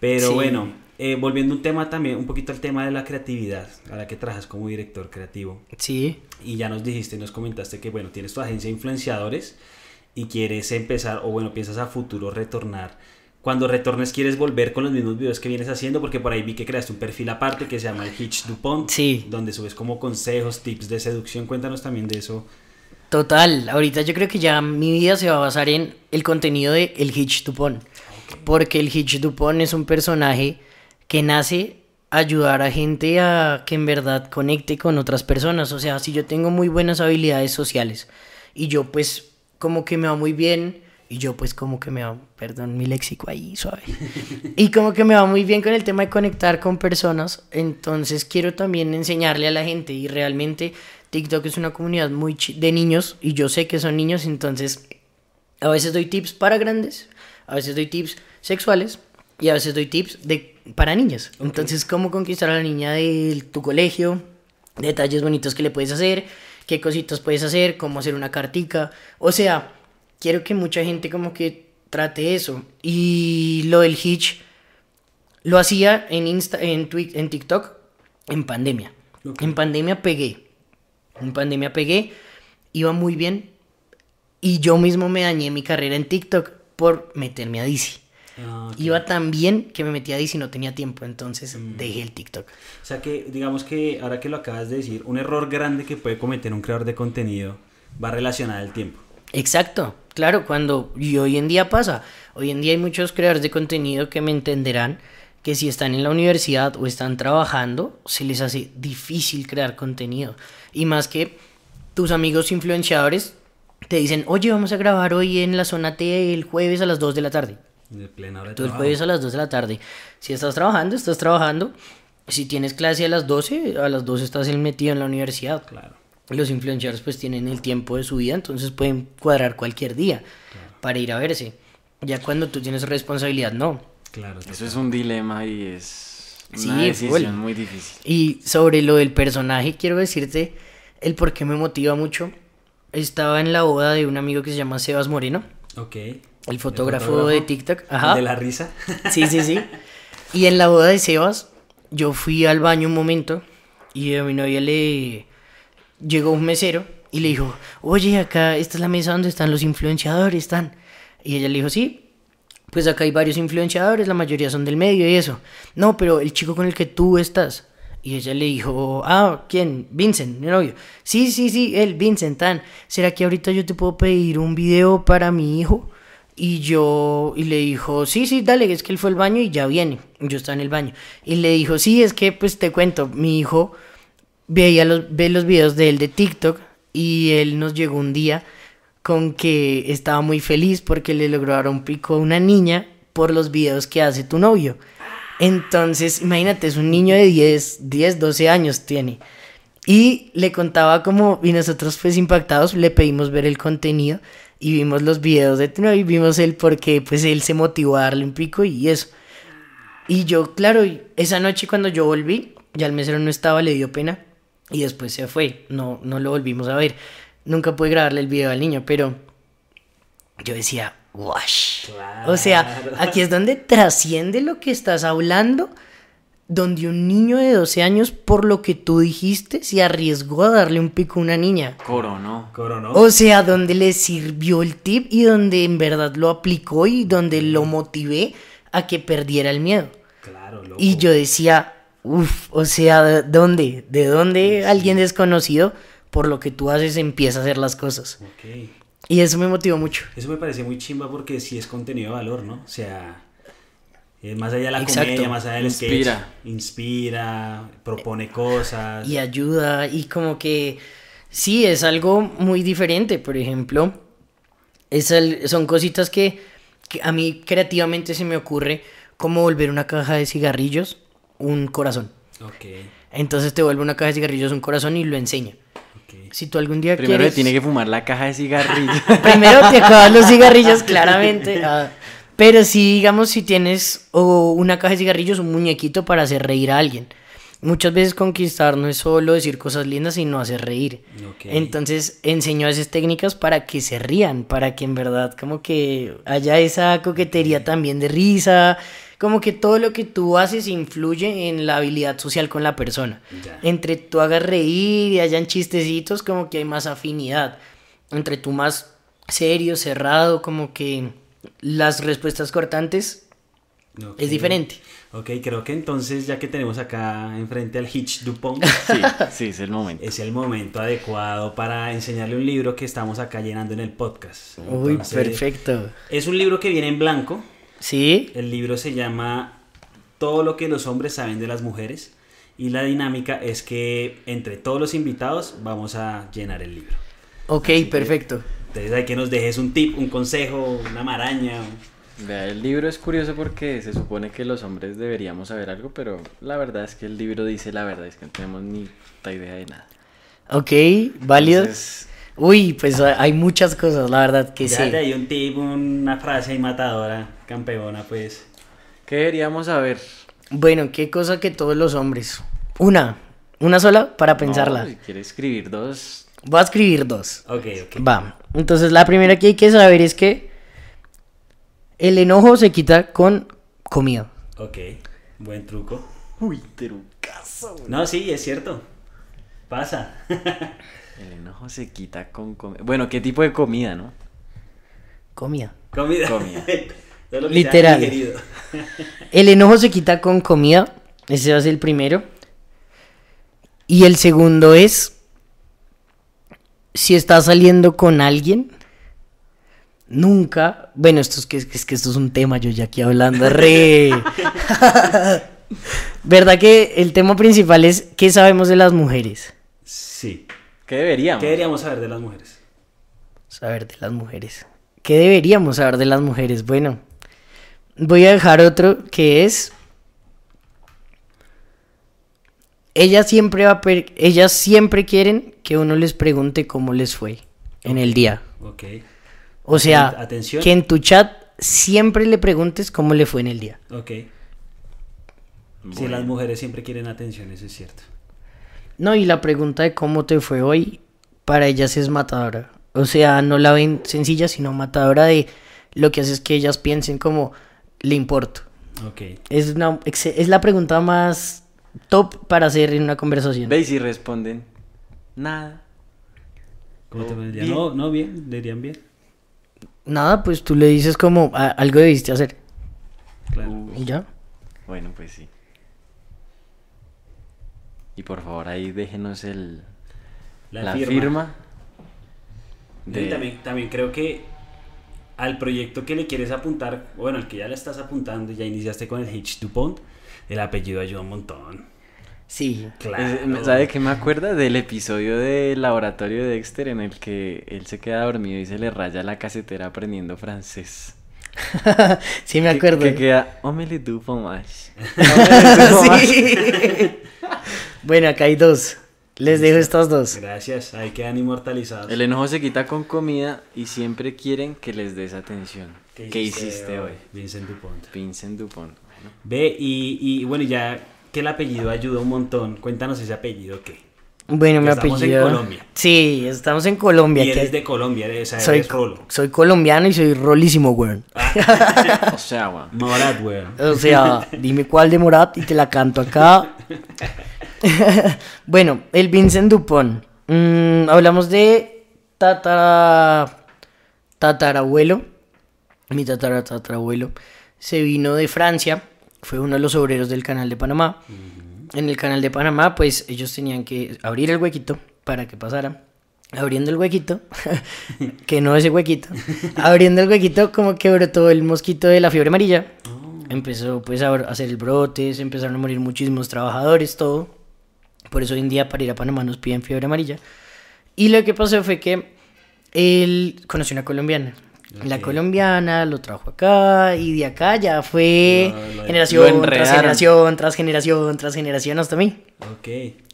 Pero Sí. bueno, eh, volviendo un tema también, un poquito al tema de la creatividad, a la que trabajas como director creativo. Sí, Y ya nos dijiste, nos comentaste que, bueno, tienes tu agencia de influenciadores y quieres empezar, o bueno, piensas a futuro retornar. Cuando retornes, ¿quieres volver con los mismos videos que vienes haciendo? Porque por ahí vi que creaste un perfil aparte que se llama el Hitch Dupont. Sí. Donde subes como consejos, tips de seducción. Cuéntanos también de eso. Total, ahorita yo creo que ya mi vida se va a basar en el contenido de El Hitch Dupont. Porque el Hitch Dupont es un personaje que nace ayudar a gente a que en verdad conecte con otras personas. O sea, si yo tengo muy buenas habilidades sociales y yo pues como que me va muy bien Y yo pues como que me va, perdón mi léxico ahí suave. y como que me va muy bien con el tema de conectar con personas. Entonces quiero también enseñarle a la gente y realmente TikTok es una comunidad muy de niños y yo sé que son niños, entonces a veces doy tips para grandes, a veces doy tips sexuales y a veces doy tips de, para niñas. Entonces, cómo conquistar a la niña de tu colegio, detalles bonitos que le puedes hacer, qué cositas puedes hacer, cómo hacer una cartica. O sea, quiero que mucha gente como que trate eso. Y lo del hitch lo hacía en, Insta, en, en TikTok en pandemia. En pandemia pegué. En pandemia pegué. Iba muy bien. Y yo mismo me dañé mi carrera en TikTok por meterme a DC. Ah, Iba tan bien que me metí a DC y no tenía tiempo, entonces mm. dejé el TikTok. O sea que, digamos que ahora que lo acabas de decir, un error grande que puede cometer un creador de contenido va relacionado al tiempo. Exacto, claro, cuando y hoy en día pasa, hoy en día hay muchos creadores de contenido que me entenderán que si están en la universidad o están trabajando, se les hace difícil crear contenido. Y más que tus amigos influenciadores te dicen, oye, vamos a grabar hoy en la zona T el jueves a las 2 de la tarde. De plena hora de Tú el jueves a las 2 de la tarde. Si estás trabajando, estás trabajando. Si tienes clase a las 12, a las 12 estás metido en la universidad. Claro. Los influencers pues tienen el tiempo de su vida, entonces pueden cuadrar cualquier día para ir a verse. Ya cuando tú tienes responsabilidad, no. Claro. Eso es un dilema y es una decisión muy difícil. Y sobre lo del personaje, quiero decirte el por qué me motiva mucho. Estaba en la boda de un amigo que se llama Sebas Moreno. Ok. El fotógrafo, de TikTok. Ajá. de la risa. Sí, sí, sí. Y en la boda de Sebas, yo fui al baño un momento y a mi novia le llegó un mesero y le dijo, oye, acá, esta es la mesa donde están los influenciadores, están. Y ella le dijo, sí, pues acá hay varios influenciadores, la mayoría son del medio y eso. No, pero el chico con el que tú estás. Y ella le dijo, ah, ¿quién? Vincent, mi novio. Sí, sí, sí, él, Vincent, tan. ¿Será que ahorita yo te puedo pedir un video para mi hijo? Y yo, y le dijo, sí, sí, dale, es que él fue al baño y ya viene. Yo estaba en el baño. Y le dijo, sí, es que, pues te cuento, mi hijo veía los, ve los videos de él de TikTok y él nos llegó un día con que estaba muy feliz porque le logró dar un pico a una niña por los videos que hace tu novio. Entonces, imagínate, es un niño de 10, 10, 12 años tiene. Y le contaba como, y nosotros pues impactados le pedimos ver el contenido y vimos los videos de Tino y vimos el por qué pues él se motivó a darle un pico y eso. Y yo, claro, esa noche cuando yo volví, ya el mesero no estaba, le dio pena y después se fue, no, no lo volvimos a ver. Nunca pude grabarle el video al niño, pero yo decía, wash. O sea, aquí es donde trasciende lo que estás hablando donde un niño de 12 años, por lo que tú dijiste, se arriesgó a darle un pico a una niña. Coronó. Coronó. O sea, donde le sirvió el tip y donde en verdad lo aplicó y donde lo motivé a que perdiera el miedo. Claro, loco. Y yo decía, uff, o sea, ¿de dónde? ¿De dónde alguien desconocido, por lo que tú haces, empieza a hacer las cosas? Ok. Y eso me motivó mucho. Eso me parece muy chimba porque sí es contenido de valor, ¿no? O sea, eh, más allá de la comedia, más allá del inspira. inspira, propone cosas. Y ayuda, y como que sí, es algo muy diferente. Por ejemplo, es son cositas que, a mí creativamente se me ocurre como volver una caja de cigarrillos un corazón. Okay. Entonces te vuelve una caja de cigarrillos un corazón y lo enseña. Si tú algún día Primero tiene que fumar la caja de cigarrillos. Primero te acabas los cigarrillos, claramente. Ah, pero si, digamos, si tienes o una caja de cigarrillos, un muñequito para hacer reír a alguien. Muchas veces conquistar no es solo decir cosas lindas, sino hacer reír. Entonces enseño esas técnicas para que se rían, para que en verdad como que haya esa coquetería también de risa, como que todo lo que tú haces influye en la habilidad social con la persona. Entre tú hagas reír y hayan chistecitos, como que hay más afinidad. Entre tú más serio, cerrado, como que las respuestas cortantes es diferente. Ok, creo que entonces ya que tenemos acá enfrente al Hitch Dupont, sí, sí, es el momento. Es el momento adecuado para enseñarle un libro que estamos acá llenando en el podcast. Uy, perfecto. Es un libro que viene en blanco. Sí. El libro se llama Todo lo que los hombres saben de las mujeres y la dinámica es que entre todos los invitados vamos a llenar el libro. Ok, perfecto. Entonces hay que nos dejes un tip, un consejo, una maraña. Vea, el libro es curioso porque se supone que los hombres deberíamos saber algo, pero la verdad es que el libro dice la verdad, es que no tenemos ni puta idea de nada. Ok, válido. Entonces, Uy, pues hay muchas cosas, la verdad que Ya sí. de ahí un tip, una frase ahí matadora, campeona, pues. ¿qué deberíamos saber? Bueno, qué cosa que todos los hombres. Una, una sola para pensarla. No, si quiere escribir dos, Voy a escribir dos. Ok, ok. Va. Entonces la primera que hay que saber es que el enojo se quita con comida. Ok, buen truco. Uy, terucazo. No, sí, es cierto. Pasa. El enojo se quita con comida. Bueno, ¿qué tipo de comida, no? Comida. Comida. Comida. Literal. El enojo se quita con comida. Ese va a ser el primero. Y el segundo es si estás saliendo con alguien. Nunca, bueno, esto es que, es que esto es un tema, yo ya aquí hablando re. ¿Verdad que el tema principal es qué sabemos de las mujeres? Sí. ¿Qué deberíamos? ¿Qué deberíamos saber de las mujeres? Saber de las mujeres. ¿Qué deberíamos saber de las mujeres? Bueno, voy a dejar otro que es. Ellas siempre, va a per- ellas siempre quieren que uno les pregunte cómo les fue en el día. Ok. O sea, Atención. que en tu chat siempre le preguntes cómo le fue en el día. Ok. Bueno. las mujeres siempre quieren atención, eso es cierto. No, y la pregunta de cómo te fue hoy, para ellas es matadora. O sea, no la ven sencilla, sino matadora de lo que hace es que ellas piensen como le importo. Ok. Es, una, es la pregunta más top para hacer en una conversación. ¿Veis si responden? Nada. ¿Cómo te bien. No, no, bien, dirían bien. Nada, pues tú le dices como "A- algo debiste hacer. Claro. Y ya. Bueno, pues sí. Y por favor, ahí déjenos el, la, firma. Y de- también, también creo que al proyecto que le quieres apuntar, bueno, al que ya le estás apuntando, ya iniciaste con el H Dupont, el apellido ayuda un montón. Sí. Claro. ¿Sabe qué me acuerda? Del episodio del laboratorio de Dexter en el que él se queda dormido y se le raya la casetera aprendiendo francés. sí, me acuerdo. Que, queda, "Homele du fromage". Sí. bueno, acá hay dos. Les dejo estas dos. Gracias, ahí quedan inmortalizados. El enojo se quita con comida y siempre quieren que les des atención. ¿Qué, hiciste hoy? Vincent Dupont. Vincent Dupont. Bueno, Ve, y, y bueno, ya que el apellido ayuda un montón, cuéntanos ese apellido qué. Bueno, mi Estamos en apellido. Colombia. Sí, estamos en Colombia. Y que eres de Colombia, eres, o sea, soy, eres rolo. soy colombiano y soy rolísimo, weón. o sea, weón. Morat, weón. O sea, dime cuál de Morat y te la canto acá. bueno, el Vincent Dupont. Mm, hablamos de tatara, tatarabuelo. Mi tatara, tatarabuelo se vino de Francia. Fue uno de los obreros del canal de Panamá. En el canal de Panamá, pues ellos tenían que abrir el huequito para que pasara. Abriendo el huequito, que no ese huequito, abriendo el huequito como que brotó el mosquito de la fiebre amarilla. Empezó pues a hacer el brote, se empezaron a morir muchísimos trabajadores, todo. Por eso hoy en día para ir a Panamá nos piden fiebre amarilla. Y lo que pasó fue que él conoció una colombiana. La colombiana lo trajo acá y de acá ya fue Lo- lo- lo generación tras generación, tras generación, tras generación hasta mí. Ok.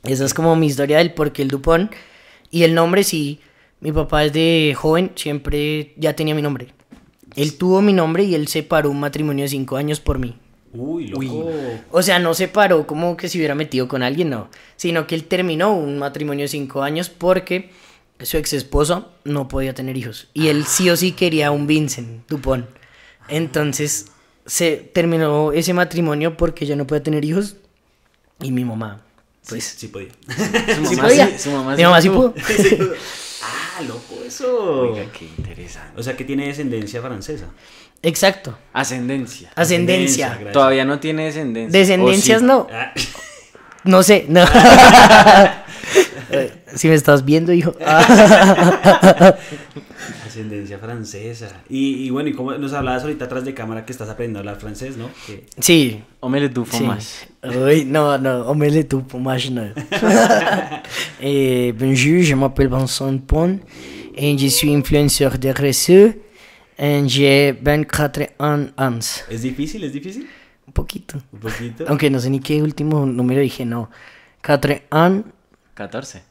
Esa es como mi historia del por qué el Dupont. Y el nombre sí, mi papá desde joven siempre ya tenía mi nombre. Él tuvo mi nombre y él separó un matrimonio de cinco años por mí. Uy, loco. O sea, no separó como que se hubiera metido con alguien, no. Sino que él terminó un matrimonio de cinco años porque su ex esposa no podía tener hijos. Y él sí o sí quería un Vincent Dupont. Entonces se terminó ese matrimonio porque ella no podía tener hijos. Y mi mamá, pues... Sí, sí podía. Su Sí mamá podía. sí- su mamá Mi mamá sí pudo. ah, loco, eso. Oiga, qué interesante. O sea que tiene descendencia francesa. Exacto. Ascendencia. Ascendencia. Todavía no tiene descendencia. Descendencias no. Ah, No sé, no. Eh, si me estás viendo, hijo. ascendencia francesa. Y, y bueno, y como nos hablabas ahorita atrás de cámara que estás aprendiendo a hablar francés, ¿no? Que- Sí. Omelette du sí. no, no, omelette du fromage, no. eh, bonjour, je m'appelle Vincent Pon. et je suis influenceur de réseau. Et j'ai 24 ans. ans. ¿Es difícil? ¿Es difícil? Un poquito. Un poquito. Aunque no sé ni qué último número dije, no. 4 ans. 14.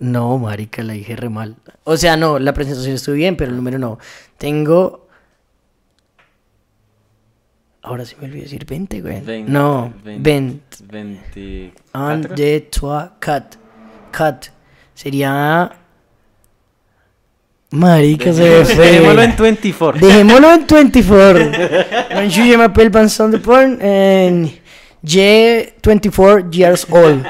No, marica, la dije re mal. O sea, no, la presentación estuvo bien, pero el número no. Tengo... Ahora sí me olvidé decir 20, güey. Veinte, no, 20. 20. Un, 24. deux, trois, quatre. Quatre. Sería... Marica, se me fue. Dejémoslo en 24. Dejémoslo en 24. Bonjour, je m'appelle Vincent de Porn and j'ai 24 years old.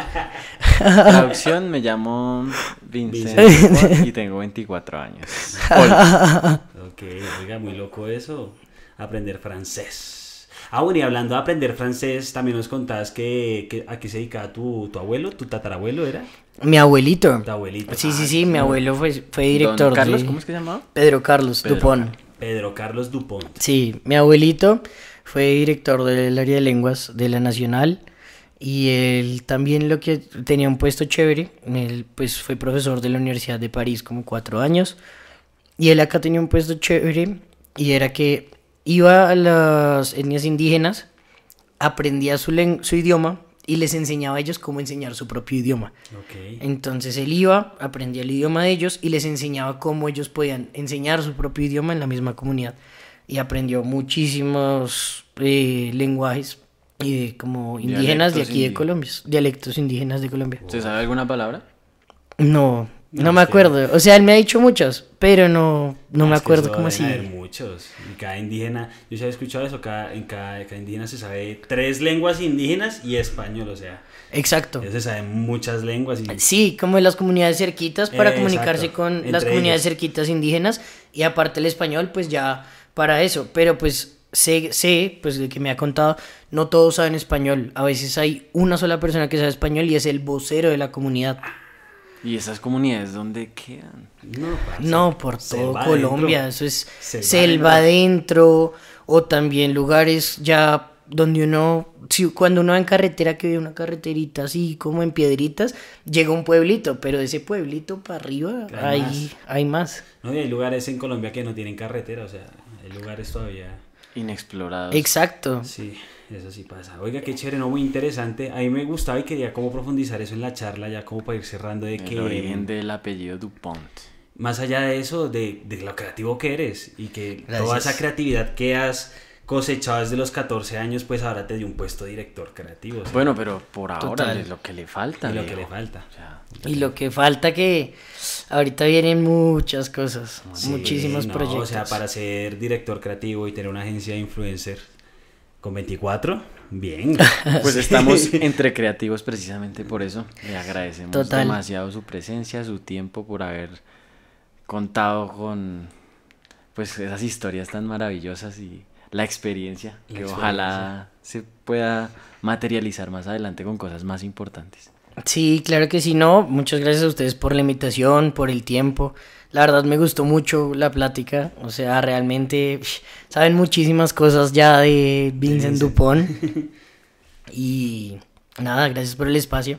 Traducción, me llamo Vincent y tengo 24 años. Hola. Ok, oiga, muy loco eso. Aprender francés. Ah, bueno, y hablando de aprender francés, también nos contabas que, que a qué se dedicaba tu, tu abuelo, tu tatarabuelo era. Mi abuelito. Tu abuelito. Sí, sí, Ah, sí, mi abuelo fue, fue Don director Carlos, de... ¿cómo es que se llamaba? Pedro Carlos Pedro Dupont. Pedro Carlos Dupont. Sí, mi abuelito fue director del área de lenguas de la Nacional y él también lo que tenía un puesto chévere, él pues fue profesor de la Universidad de París como cuatro años y él acá tenía un puesto chévere y era que iba a las etnias indígenas, aprendía su, su idioma y les enseñaba a ellos cómo enseñar su propio idioma. Ok. Entonces él iba, aprendía el idioma de ellos y les enseñaba cómo ellos podían enseñar su propio idioma en la misma comunidad. Y aprendió muchísimos eh, lenguajes eh, como indígenas de Dialectos aquí de Colombia, dialectos indígenas de Colombia. ¿Se sabe alguna palabra? No, no, No, me es que- acuerdo. O sea, él me ha dicho muchas, pero no, no me acuerdo cómo así. haber muchos. Y cada indígena, yo sí había escuchado eso, cada, en cada, cada indígena se sabe tres lenguas indígenas y español, o sea, Exacto. ya se saben muchas lenguas y Sí, como en las comunidades cerquitas para Eh, comunicarse exacto, con entre las comunidades ellos. cerquitas indígenas y aparte el español pues ya para eso, pero pues sé, sé pues de que me ha contado, no todos saben español, a veces hay una sola persona que sabe español y es el vocero de la comunidad. ¿Y esas comunidades dónde quedan? no, por selva todo adentro. Colombia, eso es Selva selva adentro o también lugares ya donde uno, si, cuando uno va en carretera que ve una carreterita así como en piedritas, llega un pueblito, pero de ese pueblito para arriba Hay hay, más. hay más. No, y hay lugares en Colombia que no tienen carretera, o sea, hay lugares todavía. Inexplorados. Exacto. Sí, eso sí pasa. Oiga, qué chévere, no muy interesante. A mí me gustaba y quería como profundizar eso en la charla, ya como para ir cerrando de El que origen del apellido Dupont. más allá de eso, de, de lo creativo que eres y que toda esa creatividad que has cosechado desde los 14 años, pues ahora te dio un puesto de director creativo. o sea, Bueno, pero por ahora Total. es lo que le falta. y lo que le falta. O sea, Y lo que falta que ahorita vienen muchas cosas, Sí, muchísimos no, proyectos. O sea, para ser director creativo y tener una agencia de influencer con 24, bien. Pues estamos entre creativos precisamente por eso. Le agradecemos Total. demasiado su presencia, su tiempo, por haber contado con pues esas historias tan maravillosas y la experiencia La que ojalá se pueda materializar más adelante con cosas más importantes. Sí, claro que sí, no. Muchas gracias a ustedes por la invitación, por el tiempo. La verdad me gustó mucho la plática. O sea, realmente saben muchísimas cosas ya de Vincent Vincent. Dupont. Y nada, gracias por el espacio.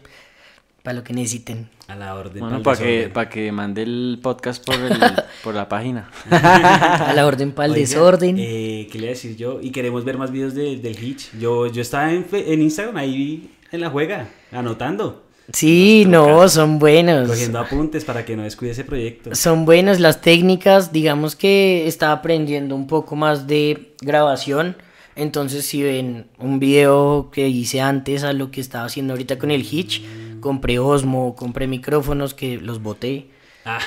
Para lo que necesiten. A la orden. Bueno, para que, desorden. para que mande el podcast por, el, por la página. A la orden para el Oiga, desorden. Eh, ¿Qué le iba a decir yo? Y queremos ver más videos de- del Hitch. Yo, yo estaba en, en Instagram ahí en la juega, anotando, Sí, no, son buenos. cogiendo apuntes para que no descuide ese proyecto. Son buenas las técnicas, digamos que estaba aprendiendo un poco más de grabación, entonces si ven un video que hice antes a lo que estaba haciendo ahorita con el Hitch, compré Osmo, compré micrófonos que los boté. Ah,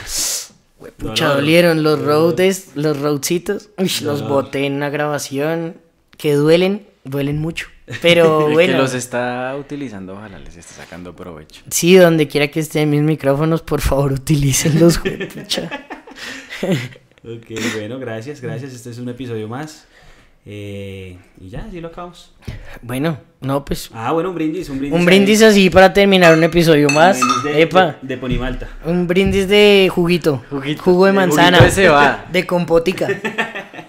Pucha, dolieron los Dolor. roads, los roadcitos, uy, los boté en una grabación que duelen, duelen mucho. Pero El que bueno, los está utilizando, ojalá les esté sacando provecho. sí, donde quiera que estén mis micrófonos, por favor, utilícenlos, ok, bueno, gracias, gracias. Este es un episodio más. Eh, y ya, así lo acabamos. Bueno, no, pues Ah, bueno, un brindis, un brindis. Un ahí. brindis así para terminar un episodio más. brindis de, Epa, de, de Ponimalta. un brindis de juguito. Juguito. Jugo de De manzana. juguito de cebada. De compotica.